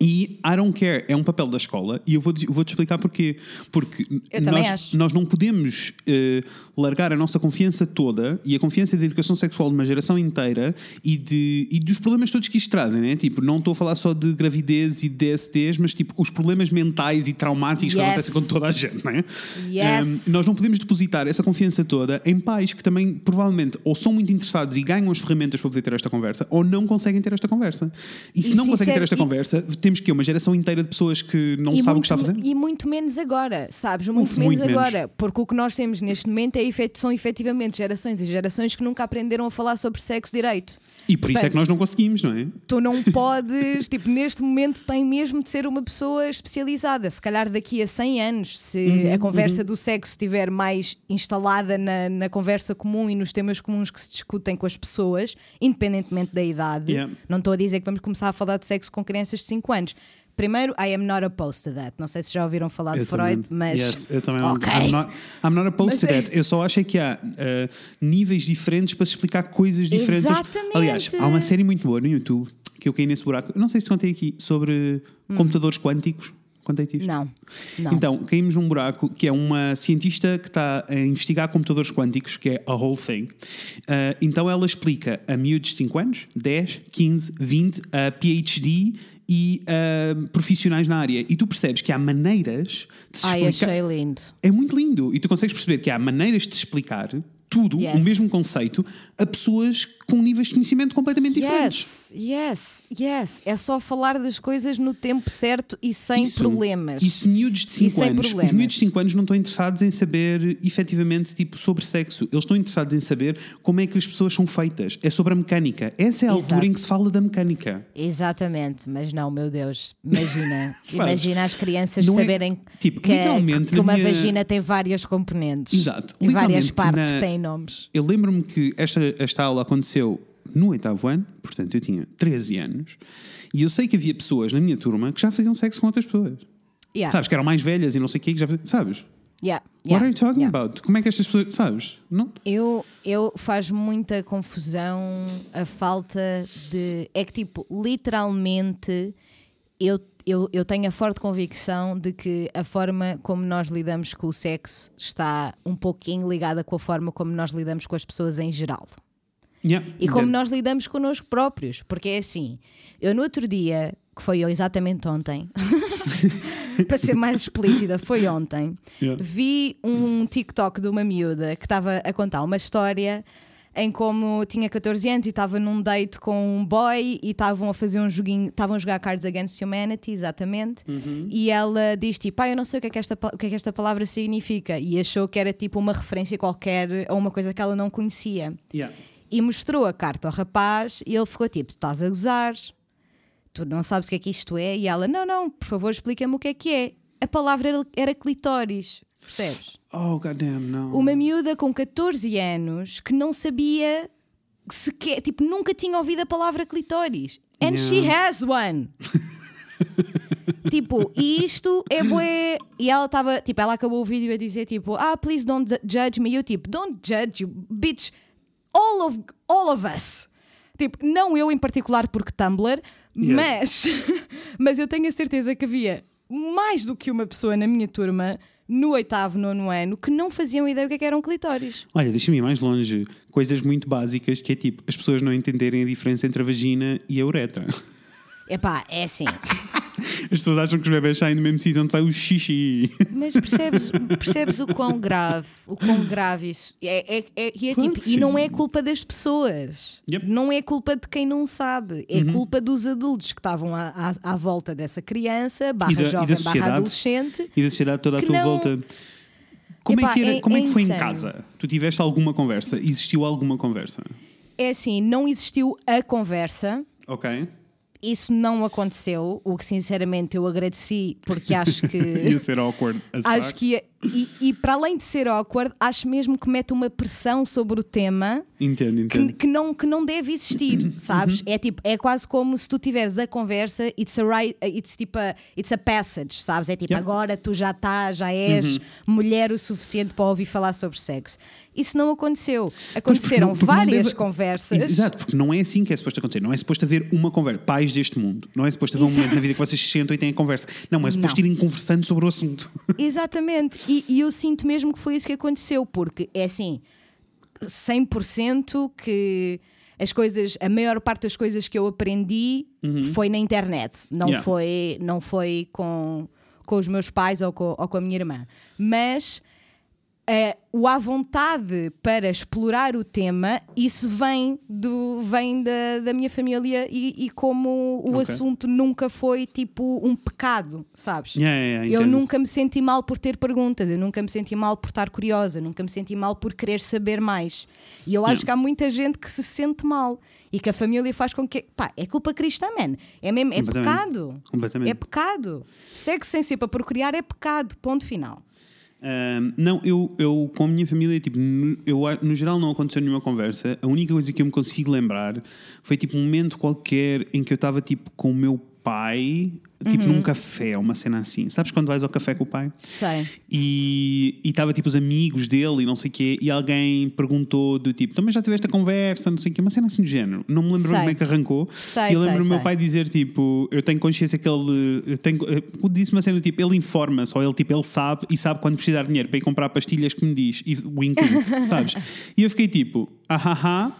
E I don't care, é um papel da escola e eu vou- vou-te explicar porquê. Porque nós, nós não podemos eh, largar a nossa confiança toda e a confiança da educação sexual de uma geração inteira e, de, e dos problemas todos que isto trazem, né? Tipo, não estou a falar só de gravidez e de DSTs, mas tipo, os problemas mentais e traumáticos que Yes. acontecem com toda a gente, não é? Yes. Um, nós não podemos depositar essa confiança toda em pais que também provavelmente ou são muito interessados e ganham as ferramentas para poder ter esta conversa ou não conseguem ter esta conversa. E se E não conseguem ter esta e- conversa, temos que uma geração inteira de pessoas que não E sabem o que está a fazer. e muito menos agora, sabes? Muito Uf, menos muito menos. agora. Porque o que nós temos neste momento é, efet- são efetivamente gerações e gerações que nunca aprenderam a falar sobre sexo direito. E por isso é Portanto, que nós não conseguimos, não é? Tu não podes, tipo, neste momento tem mesmo de ser uma pessoa especializada. Se calhar daqui a 100 anos, se Uhum, a conversa do sexo estiver mais instalada na, na conversa comum e nos temas comuns que se discutem com as pessoas, independentemente da idade, Yeah. não estou a dizer que vamos começar a falar de sexo com crianças de 5 anos. Primeiro, I am not opposed to that. Não sei se já ouviram falar de Eu Freud, também. mas. Yes, eu também Ok. I'm not, I'm not opposed Mas to é- that. Eu só acho que há uh, níveis diferentes para se explicar coisas diferentes. Exatamente. Aliás, há uma série muito boa no YouTube que eu caí nesse buraco. Eu não sei se te contei aqui sobre computadores quânticos. Contei-te isto? Hum. Não, não. Então, caímos num buraco que é uma cientista que está a investigar computadores quânticos, que é a whole thing. Ah, então, ela explica a miúdos de 5 anos, 10, 15, 20, a PhD e a profissionais na área. E tu percebes que há maneiras de se Ai, explicar. achei lindo. É muito lindo. E tu consegues perceber que há maneiras de se explicar tudo, Yes. o mesmo conceito, a pessoas com níveis de conhecimento completamente diferentes. Yes, yes, yes. É só falar das coisas no tempo certo e sem Isso. problemas. E se miúdos de 5 sem anos, os miúdos de 5 anos não estão interessados em saber efetivamente tipo, sobre sexo. Eles estão interessados em saber como é que as pessoas são feitas. É sobre a mecânica. Essa é a Exato. altura em que se fala da mecânica. Exatamente, mas não, meu Deus, imagina, imagina as crianças não é- saberem tipo, que, literalmente, que uma minha- vagina tem várias componentes Exato, e várias partes na- que têm nomes. Eu lembro-me que esta, esta aula aconteceu no oitavo ano, portanto eu tinha 13 anos, e eu sei que havia pessoas na minha turma que já faziam sexo com outras pessoas. Yeah, Sabes? Que eram mais velhas e não sei o quê, que já faziam, sabes? yeah, What yeah, are you talking yeah. about? Como é que estas pessoas, sabes? Não? Eu, eu faz muita confusão a falta de. É que, tipo, literalmente, eu, eu, eu tenho a forte convicção de que a forma como nós lidamos com o sexo está um pouquinho ligada com a forma como nós lidamos com as pessoas em geral. Yeah. E como nós lidamos connosco próprios. Porque é assim, eu no outro dia, que foi exatamente ontem, para ser mais explícita, foi ontem, Yeah. vi um TikTok de uma miúda que estava a contar uma história em como tinha 14 anos e estava num date com um boy e estavam a fazer um joguinho, estavam a jogar Cards Against Humanity, exatamente. E ela diz tipo, ah, eu não sei o que, é que esta, o que é que esta palavra significa. E achou que era tipo uma referência qualquer a uma coisa que ela não conhecia Yeah. e mostrou a carta ao rapaz e ele ficou tipo: estás a gozar, tu não sabes o que é que isto é? E ela: não, não, por favor, explica-me o que é que é. A palavra era, era clitóris, percebes? Oh, goddamn, não. Uma miúda com 14 anos que não sabia sequer, tipo, nunca tinha ouvido a palavra clitóris. And Yeah. she has one. tipo, e isto é bué. E ela estava, tipo, ela acabou o vídeo a dizer, tipo, ah, please don't ju- judge me. E eu, tipo, don't judge you, bitch. All of, all of us. Tipo, não eu em particular, porque Tumblr, mas, mas eu tenho a certeza que havia mais do que uma pessoa na minha turma, no oitavo, nono ano, que não faziam ideia do que, é que eram clitóris. Olha, deixa-me ir mais longe. Coisas muito básicas que é tipo as pessoas não entenderem a diferença entre a vagina e a uretra. Epá, é assim. As pessoas acham que os bebés saem do mesmo sítio onde sai o xixi. Mas percebes, percebes o quão grave, o quão grave isso é, é, é- e, é Claro tipo, e não é culpa das pessoas, Yep. não é culpa de quem não sabe, é culpa dos adultos que estavam à, à, à volta dessa criança, barra da- jovem, barra adolescente. E da sociedade toda à tua não- volta. Como, é Epá, que era- é- como é é que foi em insano. casa? Tu tiveste alguma conversa? Existiu alguma conversa? É assim, não existiu a conversa. Ok. Isso não aconteceu, o que sinceramente eu agradeci, porque acho que. Ia ser awkward. acho que ia- e, e para além de ser awkward, acho mesmo que mete uma pressão sobre o tema Entendo, que, entendo. que não, que não deve existir, sabes? É tipo, é quase como se tu tiveres a conversa, it's a right, it's tipo a, it's a passage, sabes? É tipo, Yeah. agora tu já estás, já és mulher o suficiente para ouvir falar sobre sexo. Isso não aconteceu. Pois, porque Aconteceram não- porque várias deve- conversas. Exato, porque não é assim que é suposto acontecer. Não é suposto haver uma conversa. Pais deste mundo. Não é suposto haver um momento na vida que vocês se sentam e têm a conversa. Não, é suposto Não. irem conversando sobre o assunto. Exatamente, e, e eu sinto mesmo que foi isso que aconteceu, porque é assim, 100% que as coisas, a maior parte das coisas que eu aprendi foi na internet, não Yeah. foi, não foi com, com os meus pais ou com, ou com a minha irmã. Mas eh, o à vontade para explorar o tema, isso vem, do, vem da, da minha família e, e como o Ok. assunto nunca foi tipo um pecado, sabes? Yeah, yeah, eu nunca me senti mal por ter perguntas, eu nunca me senti mal por estar curiosa, nunca me senti mal por querer saber mais. E eu acho Yeah. que há muita gente que se sente mal e que a família faz com que. Pá, é culpa cristã, man. É mesmo, é pecado. Completamente. É pecado. Sexo sem ser para procriar é pecado. Ponto final. Não, eu, eu com a minha família, tipo, no, eu, no geral não aconteceu nenhuma conversa. A única coisa que eu me consigo lembrar foi tipo um momento qualquer em que eu estava tipo com o meu pai, tipo Uhum. num café, uma cena assim. Sabes quando vais ao café com o pai? Sei. E estava tipo os amigos dele e não sei o quê, e alguém perguntou do tipo, também já tiveste a conversa, não sei o quê, uma cena assim do género. Não me lembro Sei. como é que arrancou. Sei, e eu lembro sei, o meu pai dizer tipo, eu tenho consciência que ele eu tenho, eh, disse uma cena do tipo, ele informa-se, ou ele tipo, ele sabe e sabe quando precisar de dinheiro para ir comprar pastilhas que me diz, e wink wink, sabes? E eu fiquei tipo, ahaha,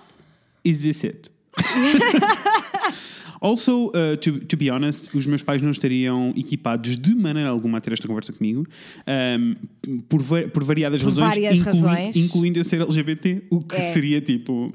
is this it? Also, uh, to, to be honest, os meus pais não estariam equipados de maneira alguma a ter esta conversa comigo, um, por, por variadas Por razões, várias inclui- razões. incluindo eu ser LGBT, o que É. seria tipo.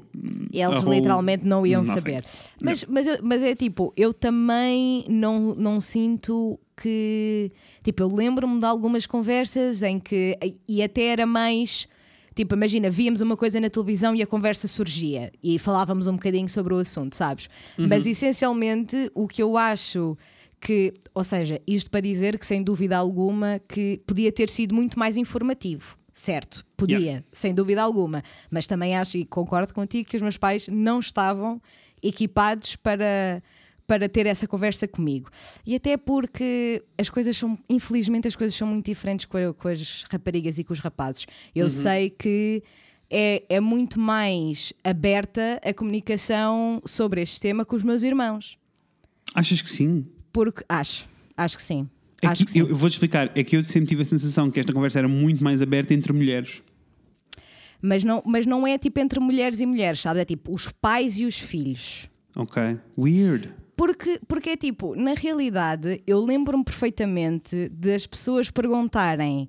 Eles literalmente não iam nothing. saber. Mas, mas, eu- mas é tipo, eu também não, não sinto que. Tipo, eu lembro-me de algumas conversas em que. E até era mais. Tipo, imagina, víamos uma coisa na televisão e a conversa surgia e falávamos um bocadinho sobre o assunto, sabes? Mas essencialmente o que eu acho que, ou seja, isto para dizer que sem dúvida alguma que podia ter sido muito mais informativo. Certo, podia, Yeah. sem dúvida alguma. Mas também acho e concordo contigo que os meus pais não estavam equipados para, para ter essa conversa comigo. E até porque as coisas são, infelizmente, as coisas são muito diferentes com, a- com as raparigas e com os rapazes. Eu sei que é, é muito mais aberta a comunicação sobre este tema com os meus irmãos. Achas que sim? Porque acho, acho que sim. É acho que que sim. eu, eu vou-te explicar. É que eu sempre tive a sensação que esta conversa era muito mais aberta entre mulheres. Mas, não, mas não é tipo entre mulheres e mulheres, sabe? É tipo os pais e os filhos. Ok. Weird. Porque, porque é tipo, na realidade, eu lembro-me perfeitamente das pessoas perguntarem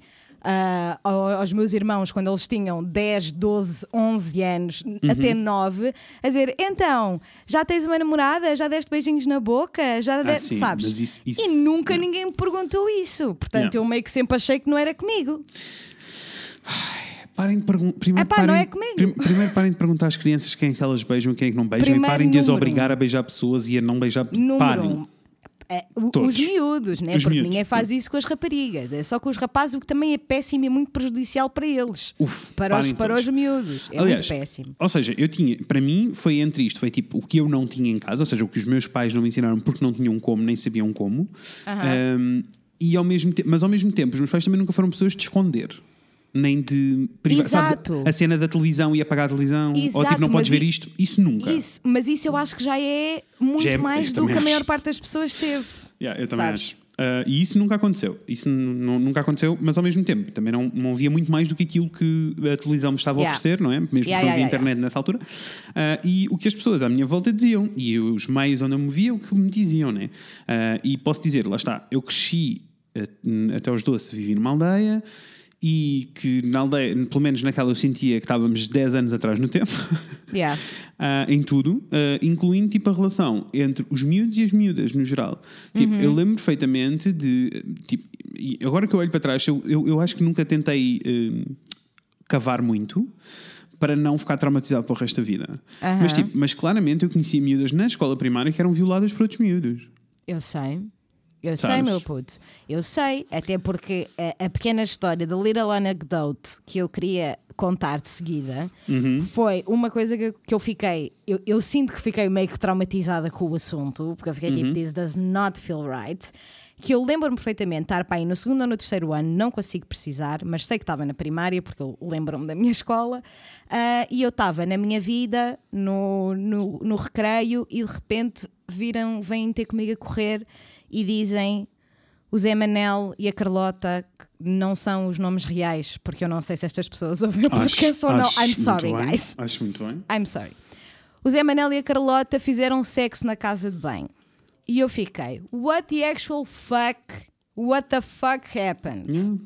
ao- aos meus irmãos quando eles tinham 10, 12, 11 anos, até 9, a dizer: então, já tens uma namorada? Já deste beijinhos na boca? Já Ah, deste, sim, sabes? isso- isso- e nunca yeah. ninguém me perguntou isso. Portanto, Yeah. eu meio que sempre achei que não era comigo. Parem de perguntar. Parem, não é comigo. prim- primeiro parem de perguntar às crianças quem é que elas beijam e quem é que não beijam Primeiro e parem de as número obrigar a beijar pessoas e a não beijar. Número Parem. um. É, Todos. os miúdos, né? Os Porque miúdos. ninguém faz isso com as raparigas. É só com os rapazes, o que também é péssimo e muito prejudicial para eles. Uf, para os, para todos. os miúdos. É Aliás, muito péssimo. Ou seja, eu tinha, para mim foi entre isto, foi tipo o que eu não tinha em casa, ou seja, o que os meus pais não me ensinaram porque não tinham como, nem sabiam como. Um, e ao mesmo mas ao mesmo tempo, os meus pais também nunca foram pessoas de esconder. Nem de privar. Exato. A cena da televisão e apagar a televisão, ou Exato, tipo, não podes ver i- isto, isso nunca. Isso, mas isso eu acho que já é muito Já é- mais do que a maior parte das pessoas teve. Yeah, eu também Sabes? acho. Uh, e isso nunca aconteceu. Isso nunca aconteceu, mas ao mesmo tempo também não, não havia muito mais do que aquilo que a televisão me estava Yeah. a oferecer, não é? Mesmo Yeah, que não havia yeah, internet nessa altura. Uh, e o que as pessoas à minha volta diziam, e os meios onde eu me via, o que me diziam, né? Uh, e posso dizer, lá está, eu cresci uh, até aos 12, vivi numa aldeia. E que na aldeia, pelo menos naquela, eu sentia que estávamos 10 anos atrás no tempo. Yeah. Ah, em tudo, ah, incluindo tipo a relação entre os miúdos e as miúdas no geral. Tipo, eu lembro perfeitamente de tipo, agora que eu olho para trás, eu, eu, eu acho que nunca tentei eh, cavar muito para não ficar traumatizado para o resto da vida. Aham. Mas, tipo, mas claramente eu conhecia miúdas na escola primária que eram violadas por outros miúdos. Eu sei. Eu Sabes? sei, meu puto. Eu sei, até porque a, a pequena história da Little Anecdote que eu queria contar de seguida Uhum. foi uma coisa que, que eu fiquei. Eu, eu sinto que fiquei meio que traumatizada com o assunto, porque eu fiquei Uhum. tipo, this does not feel right. Que eu lembro-me perfeitamente de estar para aí no segundo ou no terceiro ano, não consigo precisar, mas sei que estava na primária, porque eu lembro-me da minha escola, ah, e eu estava na minha vida, no, no, no recreio, e de repente viram, vêm ter comigo a correr e dizem o Zé Manel e a Carlota não são os nomes reais, porque eu não sei se estas pessoas ouvem o podcast ou não. I'm sorry, bem, guys. Acho muito bem. I'm sorry. O Zé Manel e a Carlota fizeram sexo na casa de banho. E eu fiquei, what the actual fuck? What the fuck happened? Yeah.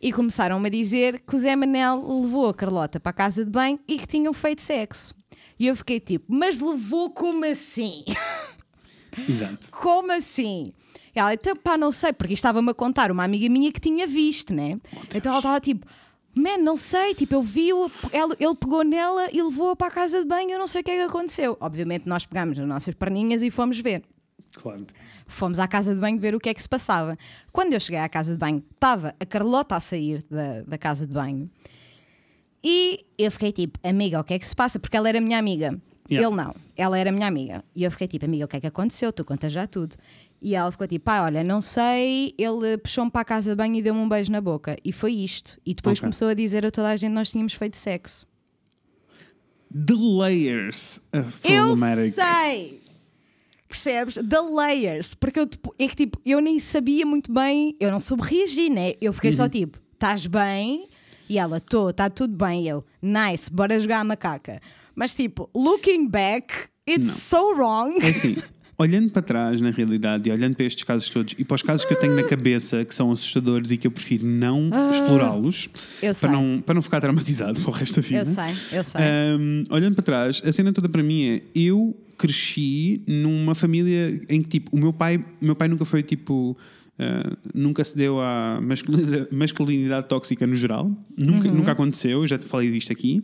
E começaram-me a dizer que o Zé Manel levou a Carlota para a casa de banho e que tinham feito sexo. E eu fiquei tipo, mas levou como assim? Exato. Como assim? E Ela, então, pá, não sei, porque estava-me a contar uma amiga minha que tinha visto, né? então ela estava tipo, man, não sei, tipo, eu vi-o, ele pegou nela e levou-a para a casa de banho, eu não sei o que é que aconteceu. Obviamente, nós pegámos as nossas perninhas e fomos ver. Claro. Fomos à casa de banho ver o que é que se passava. Quando eu cheguei à casa de banho, estava a Carlota a sair da, da casa de banho e eu fiquei tipo, amiga, o que é que se passa? Porque ela era minha amiga. Yeah. Ele não, ela era minha amiga. E eu fiquei tipo, amiga, o que é que aconteceu? Tu contas já tudo. E ela ficou tipo, pá, olha, não sei, ele puxou-me para a casa de banho e deu-me um beijo na boca. E foi isto. E depois Ok. começou a dizer a toda a gente que nós tínhamos feito sexo. The layers of Eu problematic. sei! Percebes? The layers. Porque eu, tipo, é que tipo, eu nem sabia muito bem, eu não soube reagir, né? Eu fiquei Uhum. só tipo, estás bem? E ela, tô, está tudo bem. E eu, nice, bora jogar a macaca. Mas tipo, looking back, it's Não. so wrong. É assim, olhando para trás, na realidade, e olhando para estes casos todos, e para os casos que eu tenho na cabeça que são assustadores e que eu prefiro não explorá-los, Ah. Sei. para não, para não ficar traumatizado para o resto da vida. Eu sei, eu sei. Um, olhando para trás, a cena toda para mim é: eu cresci numa família em que, tipo, o meu pai, o meu pai nunca foi tipo. uh, nunca se deu à masculinidade, masculinidade tóxica no geral, nunca, Uhum. nunca aconteceu, eu já te falei disto aqui,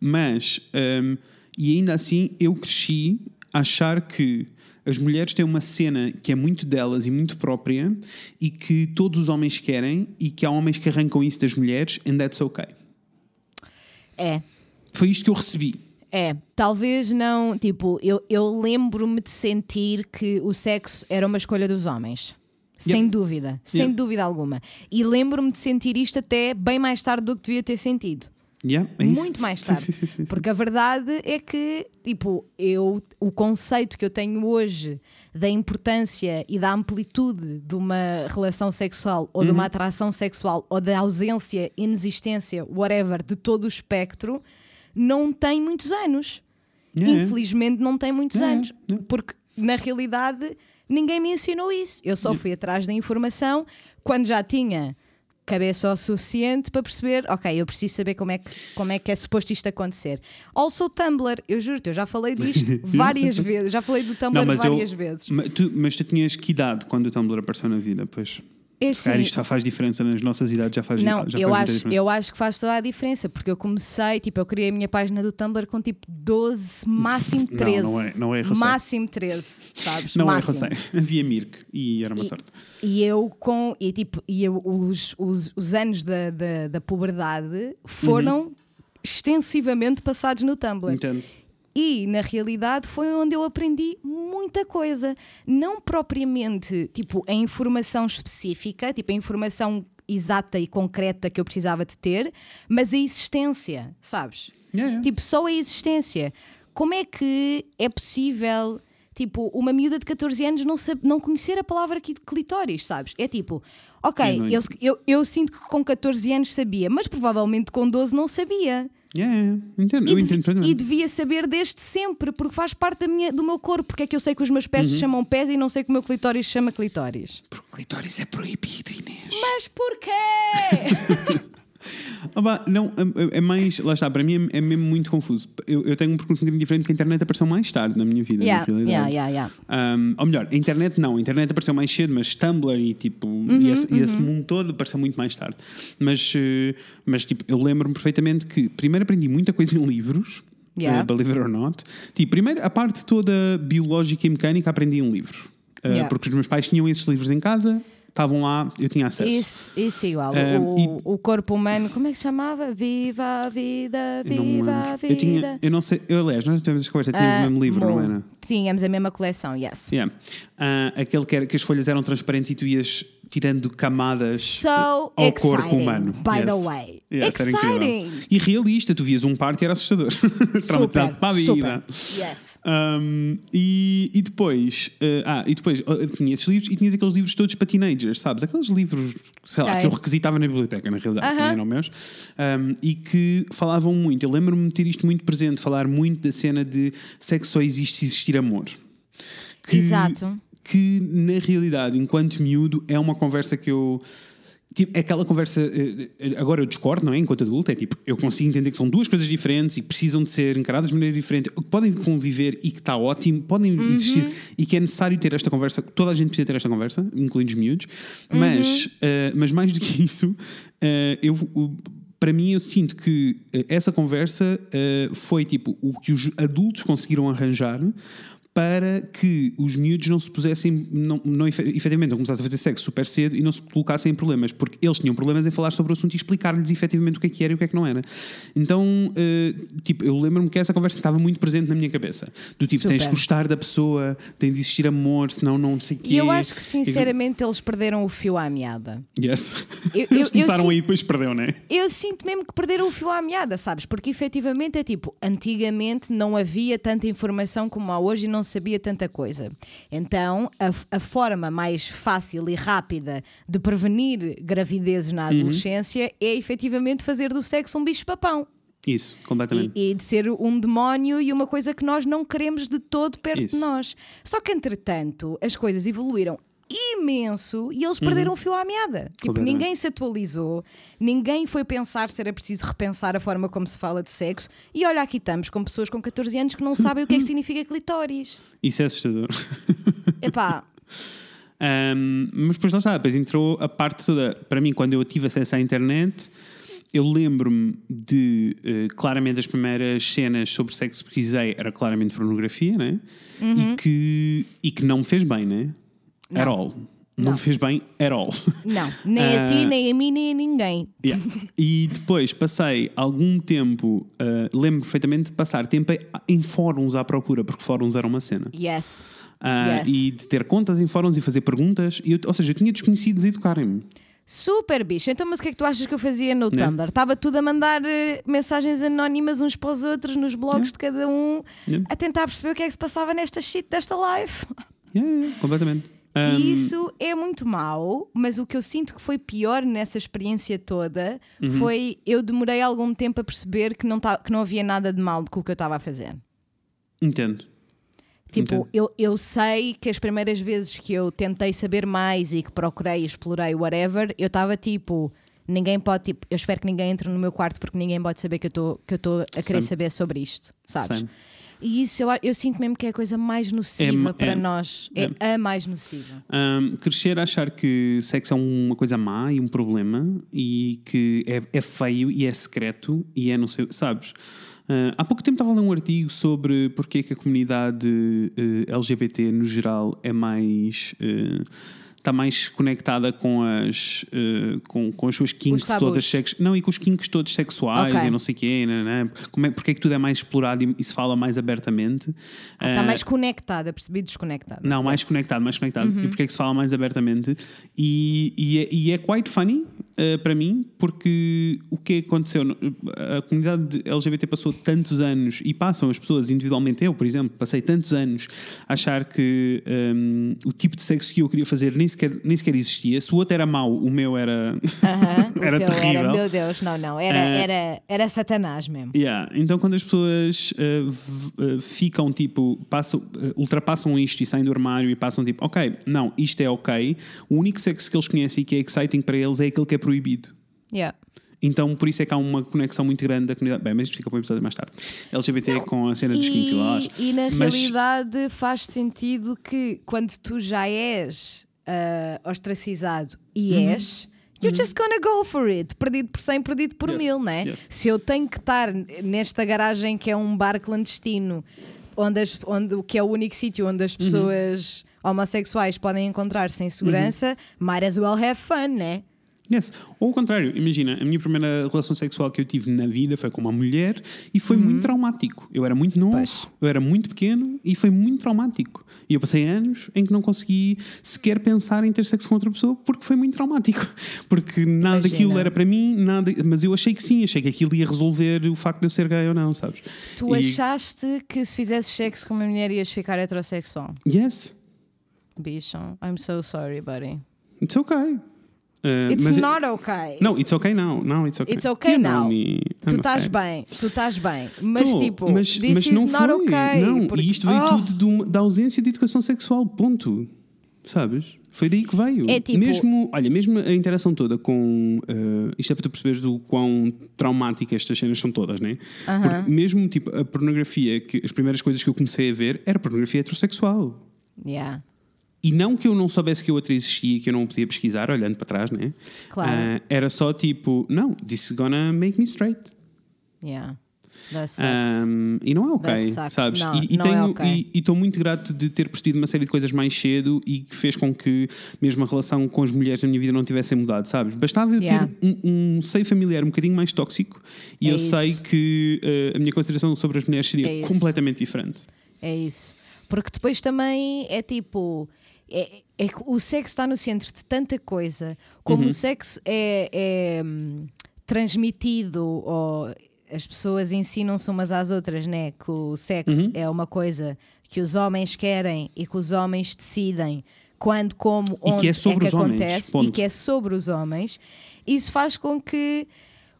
mas um, e ainda assim eu cresci a achar que as mulheres têm uma cena que é muito delas e muito própria e que todos os homens querem e que há homens que arrancam isso das mulheres and that's okay. É. Foi isto que eu recebi. É, talvez não. Tipo, eu, eu lembro-me de sentir que o sexo era uma escolha dos homens. Sem dúvida, sem Yep. dúvida alguma. E lembro-me de sentir isto até bem mais tarde do que devia ter sentido. Yeah, é. Muito mais tarde. sim, sim, sim. Porque a verdade é que, tipo, eu, o conceito que eu tenho hoje da importância e da amplitude de uma relação sexual ou de Uhum. uma atração sexual ou da ausência, inexistência, whatever, de todo o espectro, não tem muitos anos. Yeah. Infelizmente não tem muitos Yeah, anos. Porque na realidade ninguém me ensinou isso. Eu só fui atrás da informação quando já tinha cabeça o suficiente para perceber, ok, eu preciso saber como é que, como é, que é suposto isto acontecer. Also Tumblr, eu juro-te, eu já falei disto várias vezes, já falei do Tumblr eu- várias vezes. Mas tu, mas tu tinhas que idade quando o Tumblr apareceu na vida? Pois. É Se calhar assim, isto já faz diferença nas nossas idades, já faz Não, já eu faz acho, diferença. eu acho que faz toda a diferença, porque eu comecei, tipo, eu criei a minha página do Tumblr com tipo 12, máximo Não, 13. não é- não é. Máximo 13, sabes? Não máximo. é recém. Havia Mirk e era uma E- sorte. E eu com e tipo e eu, os, os, os anos da, da, da puberdade foram extensivamente passados no Tumblr. Entendo. E na realidade foi onde eu aprendi muita coisa, não propriamente tipo a informação específica, tipo a informação exata e concreta que eu precisava de ter, mas a existência, sabes? Yeah, yeah. Tipo, só a existência. Como é que é possível tipo, uma miúda de 14 anos não, sabe, não conhecer a palavra clitóris, sabes? É tipo, ok, eu, eu, eu sinto que com 14 anos sabia, mas provavelmente com 12 não sabia. Yeah, yeah, entendo, E, eu entendo e devia saber desde sempre, porque faz parte da minha, do meu corpo. Porque é que eu sei que os meus pés Uhum. se chamam pés e não sei que o meu clitóris se chama clitóris? Porque clitóris é proibido, Inês. Mas porquê? Ah, não, é é mais. Lá está, para mim é, é mesmo muito confuso. Eu, eu tenho um percurso um diferente que a internet apareceu mais tarde na minha vida. yeah, na realidade. yeah, yeah, yeah. Um, ou melhor, a internet não, a internet apareceu mais cedo, mas Tumblr e tipo Uhum, e, esse, e esse mundo todo apareceu muito mais tarde. Mas, eh, mas tipo, eu lembro-me perfeitamente que primeiro aprendi muita coisa em livros, Yeah. eh, believe it or not. Tipo, primeiro a parte toda biológica e mecânica aprendi em livro. Eh, Yeah. Porque os meus pais tinham esses livros em casa, estavam lá, eu tinha acesso. Isso, isso igual. Ah, o, o corpo humano, como é que se chamava? Viva a vida, não viva a vida. Eu tinha, eu não sei, eu, aliás, nós tivemos essa conversa, tínhamos Ah, o mesmo livro, não bom, era? Tínhamos a mesma coleção, yes. Yeah. Ah, aquele que, era, que as folhas eram transparentes e tu ias tirando camadas So ao exciting, corpo humano. by the way. Yes. Exciting. E realista, tu vias um parto e era assustador. Traumatizado para a vida. super. Yes. Um, e, e depois, eh, ah, e depois eh, tinha esses livros e tinhas aqueles livros todos para teenagers, sabes? Aqueles livros, sei lá, Sei. que eu requisitava na biblioteca, na realidade, Aham. nem eram meus, um, e que falavam muito. Eu lembro-me de ter isto muito presente, falar muito da cena de sexo só existe se existir amor. Que, Exato. Que na realidade, enquanto miúdo, é uma conversa que eu. Tipo, é aquela conversa. eh, eh, Agora eu discordo, não é? Enquanto adulto, é tipo, eu consigo entender que são duas coisas diferentes e precisam de ser encaradas de maneira diferente, que podem conviver e que está ótimo, podem Uhum. existir e que é necessário ter esta conversa. Toda a gente precisa ter esta conversa, incluindo os miúdos, Uhum. mas, eh, mas mais do que isso, eh, eu. o- para mim, eu sinto que essa conversa foi tipo o que os adultos conseguiram arranjar para que os miúdos não se pusessem, não, não efe- efetivamente não começassem a fazer sexo super cedo e não se colocassem em problemas, porque eles tinham problemas em falar sobre o assunto e explicar-lhes efetivamente o que é que era e o que é que não era. Então, eh, tipo, eu lembro-me que essa conversa estava muito presente na minha cabeça. Do tipo, tens Super. de gostar da pessoa, tem de existir amor, senão não sei o quê. E eu acho que sinceramente eles perderam o fio à meada. Yes. Eu- eu- Eles eu começaram sinto- aí e depois perdeu, não é? Eu sinto mesmo que perderam o fio à meada, sabes? Porque efetivamente é tipo, antigamente não havia tanta informação como há hoje e não sabia tanta coisa. Então, a, a forma mais fácil e rápida de prevenir gravidezes na Uhum. adolescência é efetivamente fazer do sexo um bicho-papão. Isso, completamente. E, e de ser um demónio e uma coisa que nós não queremos de todo perto Isso. de nós. Só que, entretanto, as coisas evoluíram imenso e eles perderam o fio à meada. Tipo, Uhum. Ninguém se atualizou, ninguém foi pensar se era preciso repensar a forma como se fala de sexo. E olha, aqui estamos com pessoas com 14 anos que não sabem o que é que significa clitóris. Isso é assustador. Epá, Um, mas depois lá está, depois entrou a parte toda. Para mim, quando eu tive acesso à internet, eu lembro-me de eh, claramente as primeiras cenas sobre sexo que pesquisei era claramente pornografia, né? Uhum. E, que, e que não me fez bem, né? At all. Não, Não. me fez bem at all. não, nem a ti, Ah. nem a mim, nem a ninguém. Yeah. E depois passei algum tempo, eh, lembro perfeitamente de passar tempo em fóruns à procura, porque fóruns era uma cena. Yes. Ah, Yes. E de ter contas em fóruns e fazer perguntas. E eu- ou seja, eu tinha desconhecidos a educarem-me. Super bicho. Então, mas o que é que tu achas que eu fazia no Né? Tumblr? Estava tudo a mandar eh, mensagens anónimas uns para os outros nos blogs de cada um, Yeah. a tentar perceber o que é que se passava nesta shit desta live. Yeah, yeah, completamente. Um, E isso é muito mau, mas o que eu sinto que foi pior nessa experiência toda Uhum. foi eu demorei algum tempo a perceber que não, tá, que não havia nada de mal com o que eu estava a fazer. Entendo. Tipo, Entendo. eu, eu sei que as primeiras vezes que eu tentei saber mais e que procurei, explorei, whatever, eu estava tipo. Ninguém pode, tipo, eu espero que ninguém entre no meu quarto porque ninguém pode saber que eu estou a querer Same. saber sobre isto, sabes? Same. E isso eu, eu sinto mesmo que é a coisa mais nociva É- para é- nós. É, a mais nociva. Um, crescer a achar que sexo é uma coisa má e um problema e que é, é feio e é secreto e é não sei, sabes? Uh, há pouco tempo estava a ler um artigo sobre porque é que a comunidade uh, LGBT no geral é mais. uh, está mais conectada com as, eh, com, com as suas kinks todas sex... Não, e com os kinks todos sexuais Ok. e não sei o quê, né, né? Como é, porque é que tudo é mais explorado e, e se fala mais abertamente. Está Eh, mais conectada, percebi desconectada. não, mais conectado, mais conectado. E porque é que se fala mais abertamente? E, e, é, e é quite funny uh, para mim, porque o que aconteceu? A comunidade LGBT passou tantos anos e passam as pessoas individualmente. Eu, por exemplo, passei tantos anos a achar que um, o tipo de sexo que eu queria fazer nem sequer, nem sequer existia. Se o outro era mau, o meu era, Aham, o era teu terrível. Era, meu Deus, não, não. Era, Eh, era, era Satanás mesmo. Yeah. Então, quando as pessoas uh, uh, ficam tipo, passam, uh, ultrapassam isto e saem do armário e passam tipo, ok, não, isto é ok, o único sexo que eles conhecem e que é exciting para eles é aquele que é proibido. Yeah. Então, por isso é que há uma conexão muito grande da comunidade. Bem, mas isto fica para um episódio mais tarde. LGBT com a cena dos lá. E, e na Mas- realidade faz sentido que quando tu já és ah, ostracizado e Uhum. és, you're just gonna go for it. Perdido por 100, perdido por Yes, mil, né? yes. Se eu tenho que estar nesta garagem que é um bar clandestino, onde, as, onde que é o único sítio onde Uhum. as pessoas homossexuais podem encontrar-se em segurança, might as well have fun, né? Yes. Ou ao contrário, imagina, a minha primeira relação sexual que eu tive na vida foi com uma mulher e foi muito traumático. Eu era muito novo, Uhum. Pois. eu era muito pequeno e foi muito traumático. E eu passei anos em que não consegui sequer pensar em ter sexo com outra pessoa porque foi muito traumático. Porque nada Imagina. daquilo era para mim, nada, mas eu achei que sim, achei que aquilo ia resolver o facto de eu ser gay ou não, sabes? Tu E- achaste que se fizesses sexo com uma mulher ias ficar heterossexual? Yes, Bicho, I'm so sorry, buddy. it's okay. Uh, It's not okay. Não, it's okay now. Não, it's okay. It's okay You now. me. Tu estás bem, tu estás bem. Mas Tô, tipo, mas, this mas is não not foi. okay. Não, porque- e isto veio Oh, tudo de uma- da ausência de educação sexual, ponto. Sabes? Foi daí que veio. É tipo- mesmo, olha, mesmo a interação toda com. eh, isto é para tu perceberes o quão traumáticas estas cenas são todas, né? Porque mesmo tipo a pornografia, que as primeiras coisas que eu comecei a ver era pornografia heterossexual. Yeah. E não que eu não soubesse que a outra existia, que eu não podia pesquisar, olhando para trás, né? Claro. Ah, era só tipo, não, this is gonna make me straight. Yeah. Um, e não é ok, sabes? Não, e e não é tenho- ok. e- e estou muito grato de ter percebido uma série de coisas mais cedo e que fez com que mesmo a relação com as mulheres na minha vida não tivesse mudado, sabes? Bastava eu Yeah. ter um, um seio familiar um bocadinho mais tóxico e É eu isso. sei que uh, a minha consideração sobre as mulheres seria É completamente diferente. É isso. Porque depois também é tipo. É, é que o sexo está no centro de tanta coisa. Como Uhum. o sexo é, é, hum, transmitido ou as pessoas ensinam-se umas às outras, né? Que o sexo Uhum. é uma coisa que os homens querem e que os homens decidem quando, como, E que onde é sobre que os homens, acontece e que é sobre os homens. Isso faz com que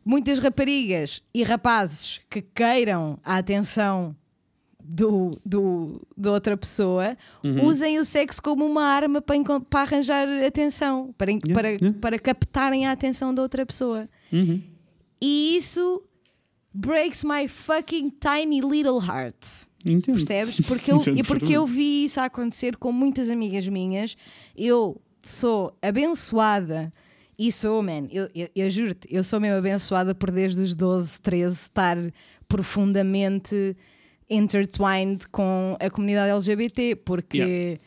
muitas raparigas e rapazes que queiram a atenção do, do, da outra pessoa Uhum. usem o sexo como uma arma para, para arranjar atenção, para, en- para, yeah. para captarem a atenção da outra pessoa. Uhum. E isso breaks my fucking tiny little heart. Entendo. Percebes? Porque eu, Entendo e porque eu vi isso acontecer com muitas amigas minhas. Eu sou abençoada. E sou, man, eu, eu, eu juro-te, eu sou mesmo abençoada por desde os 12, 13 estar profundamente intertwined com a comunidade LGBT, porque Yeah.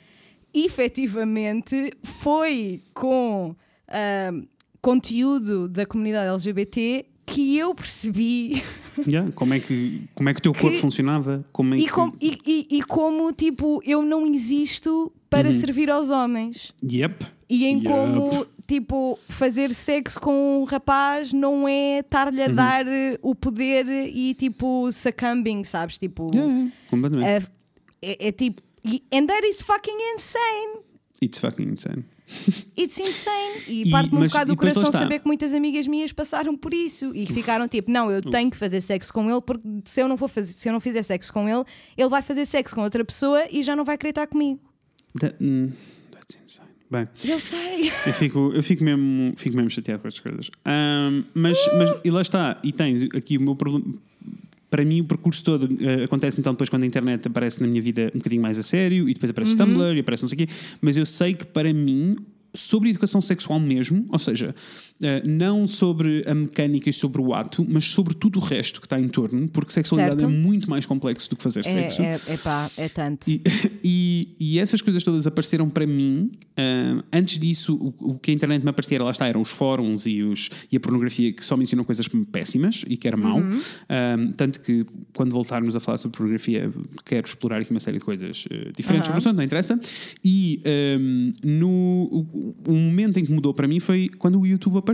efetivamente foi com ah, conteúdo da comunidade LGBT que eu percebi Yeah, Como, é que, como é que o teu corpo Que- funcionava? Como é e, que... com- e- e- e como, tipo, eu não existo para servir aos homens. Yep. E em Yup. como, tipo, fazer sexo com um rapaz não é estar-lhe a Uhum. dar eh, o poder e, tipo, succumbing, sabes? Tipo, Yeah, yeah, completamente. é, é- é tipo. And that is fucking insane. It's fucking insane. It's insane. E, E- parte-me um bocado do coração saber que muitas amigas minhas passaram por isso e que ficaram tipo, não, eu tenho que fazer sexo com ele porque se eu não for fazer, se eu não fizer sexo com ele, ele vai fazer sexo com outra pessoa e já não vai querer estar comigo. That, mm, that's insane. Bem, Eu sei. eu fico, eu fico, mesmo, fico mesmo chateado com estas coisas. Ahm, mas, mas, e lá está, e tens aqui o meu problema. Para mim, o percurso todo eh, acontece então depois quando a internet aparece na minha vida um bocadinho mais a sério e depois aparece o Tumblr e aparece não sei o quê. Mas eu sei que para mim, sobre educação sexual mesmo, ou seja, Uh, não sobre a mecânica e sobre o ato, mas sobre tudo o resto que está em torno, porque sexualidade Certo. é muito mais complexo do que fazer sexo. É, é, epá, é tanto. E, e, e essas coisas todas apareceram para mim. ah, antes disso, o, o que a internet me aparecia, lá está, eram os fóruns e, os, e a pornografia que só mencionam coisas péssimas e que era mau. Ah, tanto que quando voltarmos a falar sobre pornografia, quero explorar aqui uma série de coisas ah, diferentes Aham. sobre o assunto, não interessa. E ah, no, o, o momento em que mudou para mim foi quando o YouTube apareceu.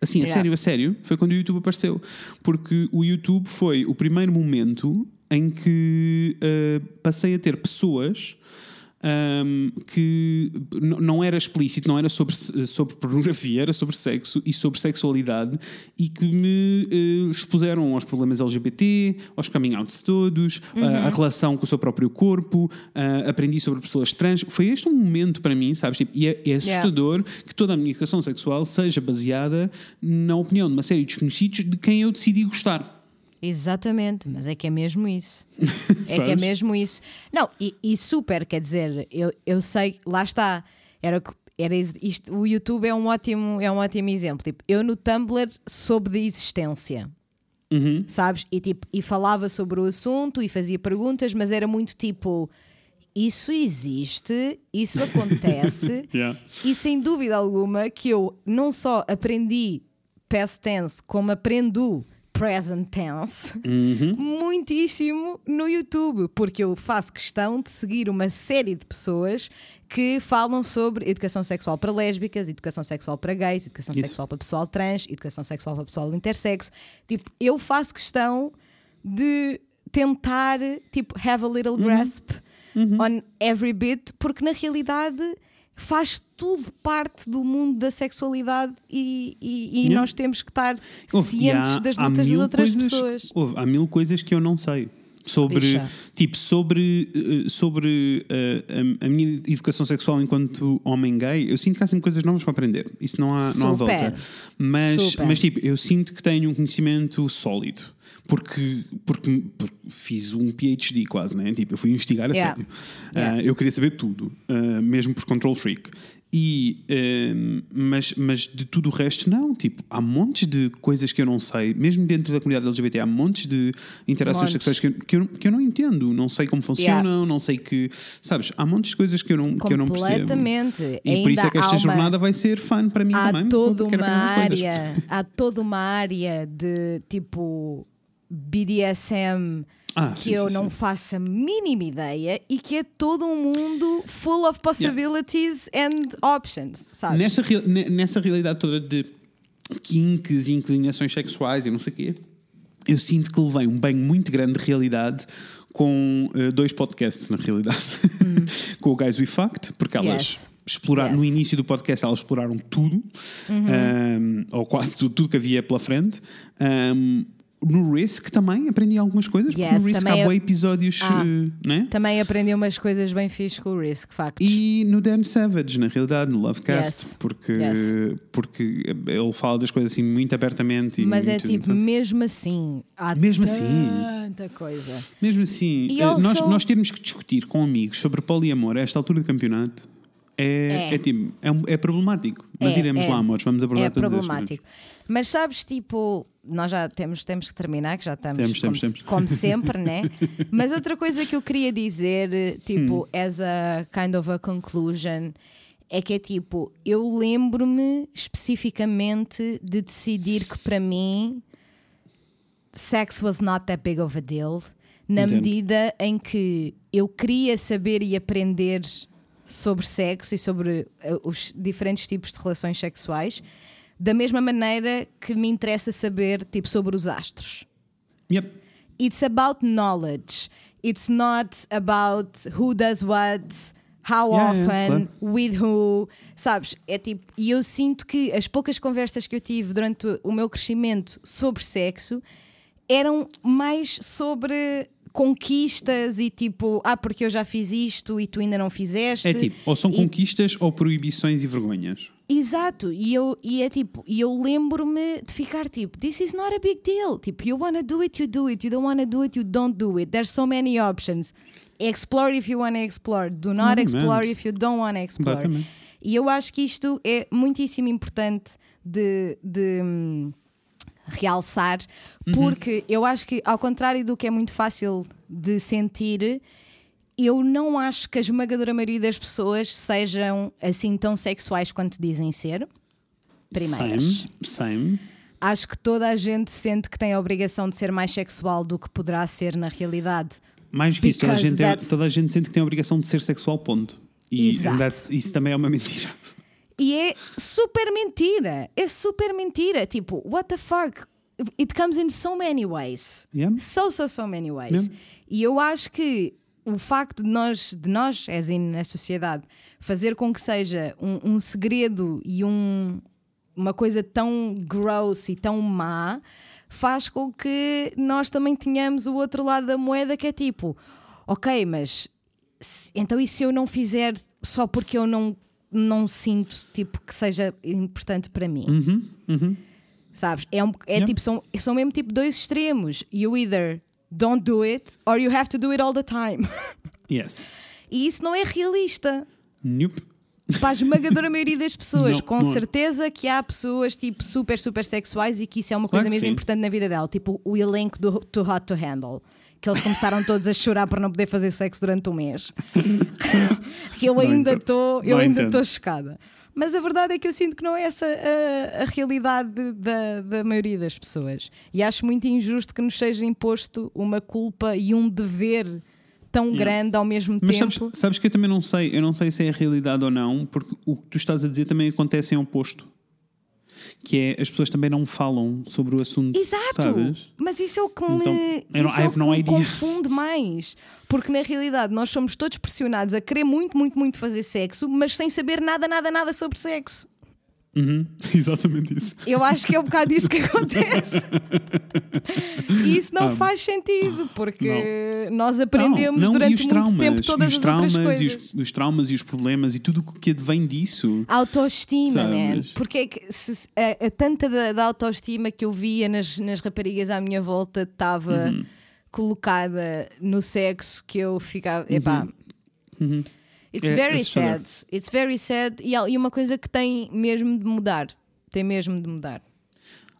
Assim, a Yeah. sério, a sério, foi quando o YouTube apareceu. Porque o YouTube foi o primeiro momento em que ah, passei a ter pessoas ahm, que não era explícito, não era sobre, sobre pornografia, era sobre sexo e sobre sexualidade e que me eh, expuseram aos problemas LGBT, aos coming outs todos, a- a relação com o seu próprio corpo, ah, aprendi sobre pessoas trans. Foi este um momento para mim, sabes? Tipo, e é, é assustador que toda a minha educação sexual seja baseada na opinião de uma série de desconhecidos de quem eu decidi gostar. Exatamente, mas é que é mesmo isso. É que é mesmo isso. Não, e, e super, quer dizer, eu, eu sei, lá está. Era, era is- isto, o YouTube é um ótimo, é um ótimo exemplo. Tipo, eu no Tumblr soube da existência. Sabes? E, tipo, e falava sobre o assunto e fazia perguntas, mas era muito tipo. Isso existe, isso acontece, Yeah. e sem dúvida alguma que eu não só aprendi past tense, como aprendo present tense muitíssimo no YouTube, porque eu faço questão de seguir uma série de pessoas que falam sobre educação sexual para lésbicas, educação sexual para gays, educação Isso. sexual para pessoal trans, educação sexual para pessoal intersexo. Tipo, eu faço questão de tentar, tipo, have a little grasp on every bit, porque na realidade faz tudo parte do mundo da sexualidade e, e- e Yeah. nós temos que estar Houve, e cientes há- das lutas das outras coisas- pessoas. houve, há mil coisas que eu não sei. Sobre, Bicha. tipo, sobre, eh, sobre eh, a, a minha educação sexual enquanto homem gay, eu sinto que há sempre coisas novas para aprender. Isso não há, não há volta. Mas, Super. mas, tipo, eu sinto que tenho um conhecimento sólido. Porque, porque, porque fiz um PhD quase, né? Tipo, eu fui investigar a Yeah. sério. Yeah. Ah, eu queria saber tudo, ah, mesmo por control freak. E, ah, mas, mas de tudo o resto, não. Tipo, há montes de coisas que eu não sei, mesmo dentro da comunidade LGBT, há montes de interações Montes. sexuais que eu, que, eu, que eu não entendo. Não sei como funcionam, Yeah. não sei que. Sabes, há montes de coisas que eu não, que eu não percebo. Completamente. E por isso é Ainda que esta há uma- jornada vai ser fun para mim há também. toda uma área, há toda uma área de tipo BDSM Ah, que sim, eu sim, não sim. faço a mínima ideia e que é todo um mundo full of possibilities and options, sabes? Nessa, nessa realidade toda de kinks e inclinações sexuais e não sei o quê, eu sinto que levei um banho muito grande de realidade com eh, dois podcasts, na realidade. com o Guys We Fucked, porque elas Uhum. Yes. exploraram, no Yes. Uhum. início do podcast, elas exploraram tudo, um, ou quase tudo, tudo que havia pela frente. Um, no Risk também aprendi algumas coisas, porque Yes, no Risk há eu- episódios, Ah. eh, né? Também aprendi umas coisas bem fixe com o Risk Facts. E no Dan Savage, na realidade, no Lovecast, Yes. porque, Yes. porque ele fala das coisas assim muito abertamente. E Mas é muito, tipo, mesmo assim, há Mesmo assim. tanta coisa. mesmo assim, eh, nós, nós termos que discutir com amigos sobre poliamor a esta altura do campeonato é, É. é, tipo, é, é problemático. Mas É, iremos é. lá, amores, vamos abordar É todas as problemático. Mas sabes, tipo, nós já temos, temos que terminar, que já estamos Temos, como, temos. como sempre, né? Mas outra coisa que eu queria dizer, tipo, Hum. as a kind of a conclusion, é que é tipo, eu lembro-me especificamente de decidir que para mim sex was not that big of a deal, na Entendo. medida em que eu queria saber e aprender sobre sexo e sobre eh, os diferentes tipos de relações sexuais, da mesma maneira que me interessa saber tipo sobre os astros. Yep. It's about knowledge. It's not about who does what, how Yeah, yeah, often, with who. Sabes? É tipo, e eu sinto que as poucas conversas que eu tive durante o meu crescimento sobre sexo eram mais sobre conquistas e tipo, ah, porque eu já fiz isto e tu ainda não fizeste. É tipo, ou são E- conquistas ou proibições e vergonhas. Exato, e eu e é tipo, e eu lembro-me de ficar tipo, this is not a big deal. Tipo, you wanna do it, you do it. You don't wanna do it, you don't do it. There's so many options. Explore if you wanna explore. Do not Exatamente. explore if you don't wanna explore. Exatamente. E eu acho que isto é muitíssimo importante de, de, hum, realçar, porque eu acho que, ao contrário do que é muito fácil de sentir, eu não acho que a esmagadora maioria das pessoas sejam assim tão sexuais quanto dizem ser. Primeiras. Same, same. Acho que toda a gente sente que tem a obrigação de ser mais sexual do que poderá ser na realidade. Mais do que isso, toda a, gente é- toda a gente sente que tem a obrigação de ser sexual, ponto. E isso também é uma mentira. E é super mentira. É super mentira. Tipo, what the fuck? It comes in so many ways. Yeah. So, so, so many ways. Yeah. E eu acho que o facto de nós, de nós, as in na sociedade, fazer com que seja um, um segredo e um, uma coisa tão gross e tão má faz com que nós também tenhamos o outro lado da moeda que é tipo, ok, mas então e se eu não fizer só porque eu não, não sinto tipo que seja importante para mim? Sabes? É, um, é Yeah. tipo, são, são mesmo tipo dois extremos. You either don't do it or you have to do it all the time. Yes. E isso não é realista. Nope. Para a esmagadora maioria das pessoas, Não, com não é. certeza que há pessoas tipo super, super sexuais e que isso é uma coisa mesmo sim. importante na vida dela, tipo o elenco do Too Hot to Handle. Que eles começaram todos a chorar por não poder fazer sexo durante um mês. eu ainda estou, eu ainda estou chocada. Mas a verdade é que eu sinto que não é essa a, a realidade da, da maioria das pessoas. E acho muito injusto que nos seja imposto uma culpa e um dever tão Yeah. grande ao mesmo Mas tempo. sabes, sabes que eu também não sei, eu não sei se é a realidade ou não, porque o que tu estás a dizer também acontece em oposto. Que é as pessoas também não falam sobre o assunto. Exato! Sabes? Mas isso é o que Então, me, eu não- isso é o que me confunde mais. Porque na realidade nós somos todos pressionados a querer muito, muito, muito fazer sexo, mas sem saber nada, nada, nada sobre sexo. Uhum, Exatamente isso. Eu acho que é um bocado isso que acontece. e isso não Ah, faz sentido, porque nós aprendemos Não, não, durante muito traumas, tempo todas os as outras traumas, coisas. e os, os traumas e os problemas e tudo o que advém disso. Autoestima, man. Porque é que se- a, a tanta da, da autoestima que eu via nas, nas raparigas à minha volta estava Uhum. colocada no sexo que eu ficava. Epá. It's É very assustador. sad. It's very sad. E, e uma coisa que tem mesmo de mudar. Tem mesmo de mudar.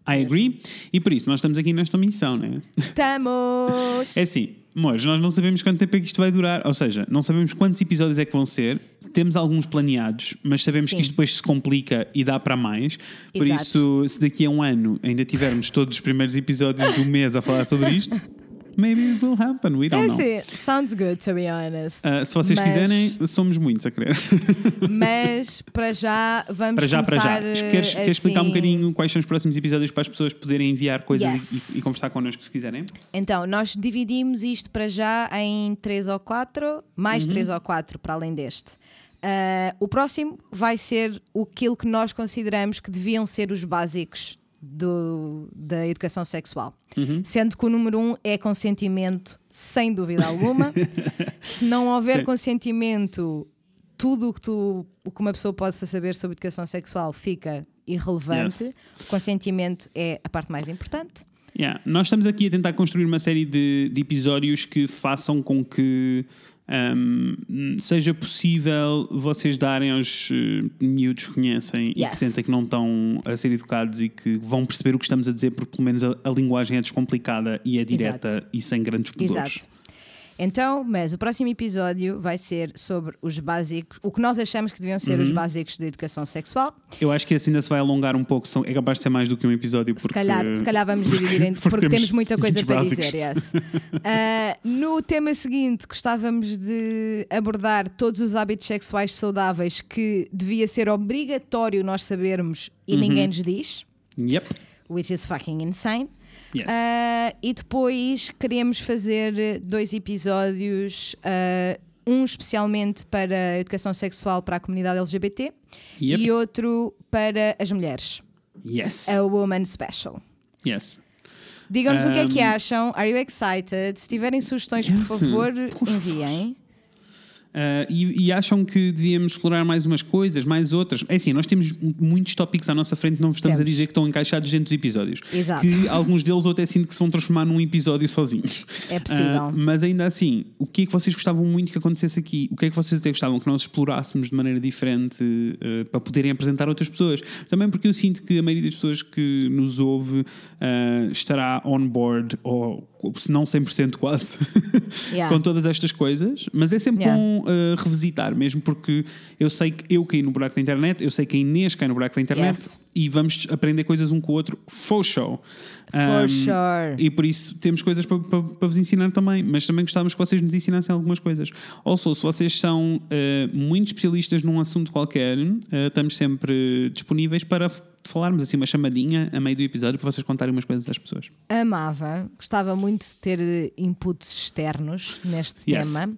I agree. E por isso nós estamos aqui nesta missão, né? Estamos! É assim, mas nós não sabemos quanto tempo é que isto vai durar. Ou seja, não sabemos quantos episódios é que vão ser. Temos alguns planeados, mas sabemos Sim. que isto depois se complica e dá para mais. Por Exato. isso, se daqui a um ano ainda tivermos todos os primeiros episódios do mês a falar sobre isto, maybe it will happen. We É don't know. assim, sounds good, to be honest. Ah, se vocês Mas- quiserem, somos muitos a querer. Mas para já vamos para já, para já. começar, Queres, queres explicar um assim- bocadinho quais são os próximos episódios para as pessoas poderem enviar coisas Yes. e, e- conversar connosco se quiserem? Então, nós dividimos isto para já em três ou quatro, mais Uhum. três ou quatro para além deste. Ah, o próximo vai ser aquilo que nós consideramos que deviam ser os básicos do- da educação sexual. Uhum. Sendo que o número um é consentimento, sem dúvida alguma. Se não houver Sim. consentimento, tudo o que, tu, o que uma pessoa possa saber sobre educação sexual fica irrelevante. Yes. O consentimento é a parte mais importante. Yeah. Nós estamos aqui a tentar construir uma série de, de episódios que façam com que um, seja possível vocês darem aos uh, miúdos que conhecem e que Yes. sentem que não estão a ser educados e que vão perceber o que estamos a dizer, porque pelo menos a, a linguagem é descomplicada e é direta Exato. e sem grandes pudores. Exato. Então, mas o próximo episódio vai ser sobre os básicos, o que nós achamos que deviam ser os Uhum. básicos da educação sexual. Eu acho que esse ainda se vai alongar um pouco, são- é capaz de ser mais do que um episódio. Se, Porque, calhar, se calhar vamos dividir em, porque porque, temos muita coisa para básicos. dizer. Yes. Ah, no tema seguinte, gostávamos de abordar todos os hábitos sexuais saudáveis que devia ser obrigatório nós sabermos e Uhum. ninguém nos diz, Yep. which is fucking insane. Yes. Ah, e depois queremos fazer dois episódios, ah, um especialmente para a educação sexual para a comunidade LGBT Yep. e outro para as mulheres, Yes. a Woman Special. Yes. Digam-nos o que é que Um, acham. Are you excited? Se tiverem sugestões, Por favor. enviem. Uh, e, e acham que devíamos explorar mais umas coisas, mais outras. É assim, nós temos muitos tópicos à nossa frente, não vos estamos Temos. a dizer que estão encaixados dentro dos episódios. Exato. Que alguns deles eu até sinto que se vão transformar num episódio sozinhos. É possível. Uh, mas ainda assim, o que é que vocês gostavam muito que acontecesse aqui? O que é que vocês até gostavam que nós explorássemos de maneira diferente uh, para poderem apresentar outras pessoas? Também porque eu sinto que a maioria das pessoas que nos ouve estará on board, ou se não 100% quase, Yeah. com todas estas coisas. Mas é sempre Yeah. bom uh, revisitar, mesmo porque eu sei que eu caí no buraco da internet, eu sei que a Inês cai no buraco da internet Yes. e vamos aprender coisas um com o outro. For show. For Um, sure. E por isso temos coisas para, para, para vos ensinar também, mas também gostávamos que vocês nos ensinassem algumas coisas. Also, se vocês são uh, muito especialistas num assunto qualquer, uh, estamos sempre disponíveis para falarmos assim uma chamadinha a meio do episódio para vocês contarem umas coisas às pessoas. Amava, gostava muito de ter inputs externos neste Yes. tema.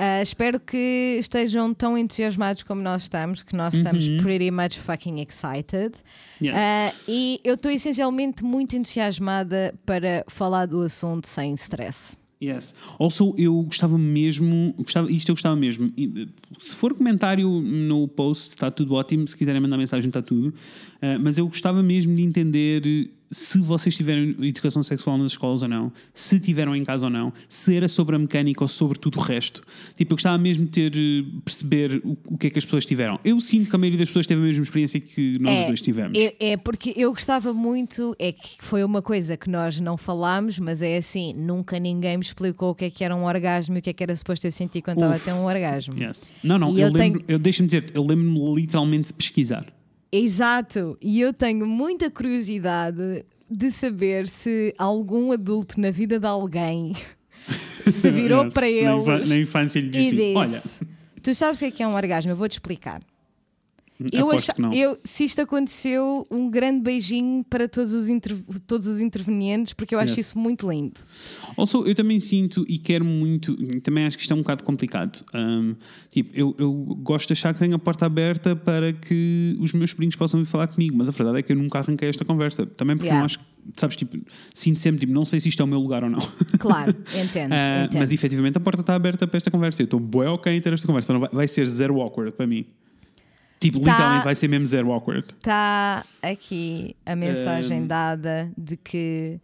Ah, espero que estejam tão entusiasmados como nós estamos, que nós estamos pretty much fucking excited. Uhum. Yes. Ah, e eu estou essencialmente muito entusiasmada para falar do assunto sem stress. Yes. Also, eu gostava mesmo, gostava, isto eu gostava mesmo. Se for comentário no post, está tudo ótimo. Se quiserem mandar mensagem, está tudo. Uh, mas eu gostava mesmo de entender se vocês tiveram educação sexual nas escolas ou não, se tiveram em casa ou não, se era sobre a mecânica ou sobre tudo o resto. Tipo, eu gostava mesmo de ter, eh, perceber o, o que é que as pessoas tiveram. Eu sinto que a maioria das pessoas teve a mesma experiência que nós os dois tivemos. É, é porque eu gostava muito, é que foi uma coisa que nós não falámos, mas é assim, nunca ninguém me explicou o que é que era um orgasmo e o que é que era suposto eu sentir quando estava a Uf. ter um orgasmo. Yes. Não, não, E eu, eu lembro, tenho- eu deixa-me dizer, eu lembro-me literalmente de pesquisar. Exato, e eu tenho muita curiosidade de saber se algum adulto na vida de alguém se virou para eles Na infância lhe disse: disse: Olha, Tu sabes o que é que é um orgasmo? Eu vou-te explicar. Eu não. eu, se isto aconteceu, um grande beijinho para todos os, inter- todos os intervenientes, porque eu acho Yes. isso muito lindo. Also, eu também sinto e quero muito, também acho que isto é um bocado complicado. Um, tipo, eu, eu gosto de achar que tenho a porta aberta para que os meus sobrinhos possam vir falar comigo, mas a verdade é que eu nunca arranquei esta conversa. Também porque Yeah. não acho, que- sabes, tipo, sinto sempre, tipo, não sei se isto é o meu lugar ou não. Claro, entendo. Ah, entendo. mas efetivamente a porta está aberta para esta conversa. Eu estou bué ok em ter esta conversa. Não vai, vai ser zero awkward para mim. Tipo, Tá. literalmente vai ser mesmo zero awkward. Está aqui a mensagem dada de que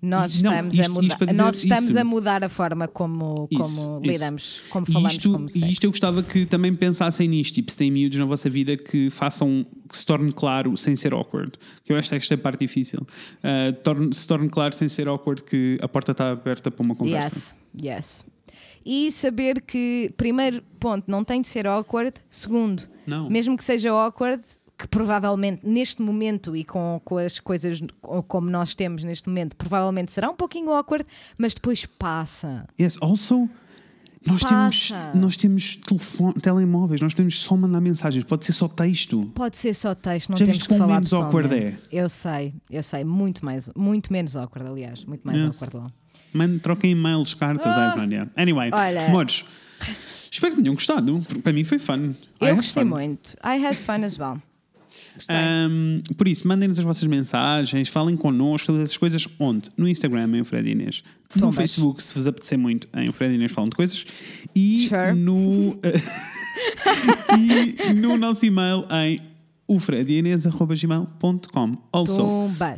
nós Ehm, Não, estamos, isto- a, dizer nós estamos isso. a mudar a forma como, Isso, como isso. lidamos, como falamos isto, como sexo. e isto eu gostava que também pensassem nisto, tipo, se têm miúdos na vossa vida que façam, que se torne claro sem ser awkward. Que eu acho que esta é a parte difícil. Uh, torne, se torne claro sem ser awkward que a porta está aberta para uma conversa. Yes, yes. E saber que, primeiro ponto, não tem de ser awkward. Segundo, Não. mesmo que seja awkward, que provavelmente neste momento e com, com as coisas co- como nós temos neste momento, provavelmente será um pouquinho awkward, mas depois passa. Yes, also, nós temos, nós temos telefone, telemóveis, nós podemos só mandar mensagens, pode ser só texto. Pode ser só texto, não Já temos que falar menos awkward é? Eu sei, eu sei, muito mais, muito menos awkward, aliás, muito mais Yes. awkward lá. Mano, troquem e-mails, cartas, Ah. yeah. Anyway, Olha. amores, espero que tenham gostado. Para mim foi fun. Eu gostei fun. muito. I had fun as well. Um, por isso, mandem-nos as vossas mensagens, falem connosco, todas essas coisas. Onde? No Instagram, em Fred Inês. No. Facebook, se vos apetecer muito, em Fred Inês falam de coisas. E Sure. no, e no nosso e-mail em ufredinês.gmail.com Also,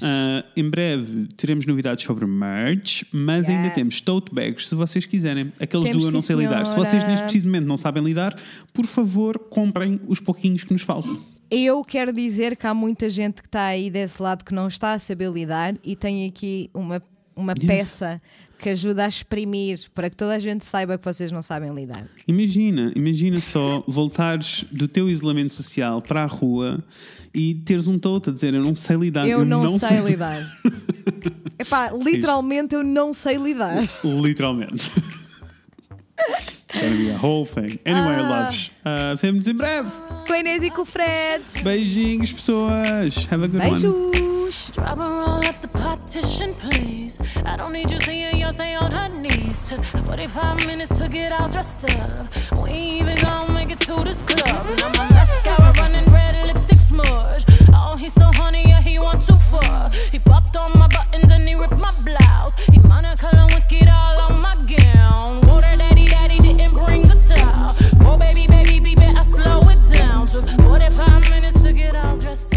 ah, em breve teremos novidades sobre merch, mas ainda Yes. temos tote bags se vocês quiserem. Aqueles Temos, do eu não sei lidar. Se senhora. vocês neste preciso momento não sabem lidar, por favor, comprem os pouquinhos que nos faltam. Eu quero dizer que há muita gente que está aí desse lado que não está a saber lidar e tem aqui uma, uma Yes. peça que ajuda a exprimir para que toda a gente saiba que vocês não sabem lidar. Imagina, imagina só voltares do teu isolamento social para a rua e teres um tote a dizer eu não sei lidar. eu, não, sei, lidar. Epá, literalmente eu não sei lidar. Literalmente. It's gonna be a whole thing. Anyway, ah. loves. Uh, vemos em breve. Com a Inês e com o Fred. Beijinhos, pessoas. Have a good Beijos. one. Drop and roll at the partition, please. I don't need you seeing Yonsei on her knees. Took 45 minutes to get all dressed up. We even gonna make it to this club. Now my mascara running red. Oh, he's so horny yeah, he want too far. He popped on my buttons and he ripped my blouse. He monocle and whiskey all on my gown. Water daddy, daddy didn't bring the towel. Oh, baby, baby, baby, I slow it down. Took 45 minutes to get all dressed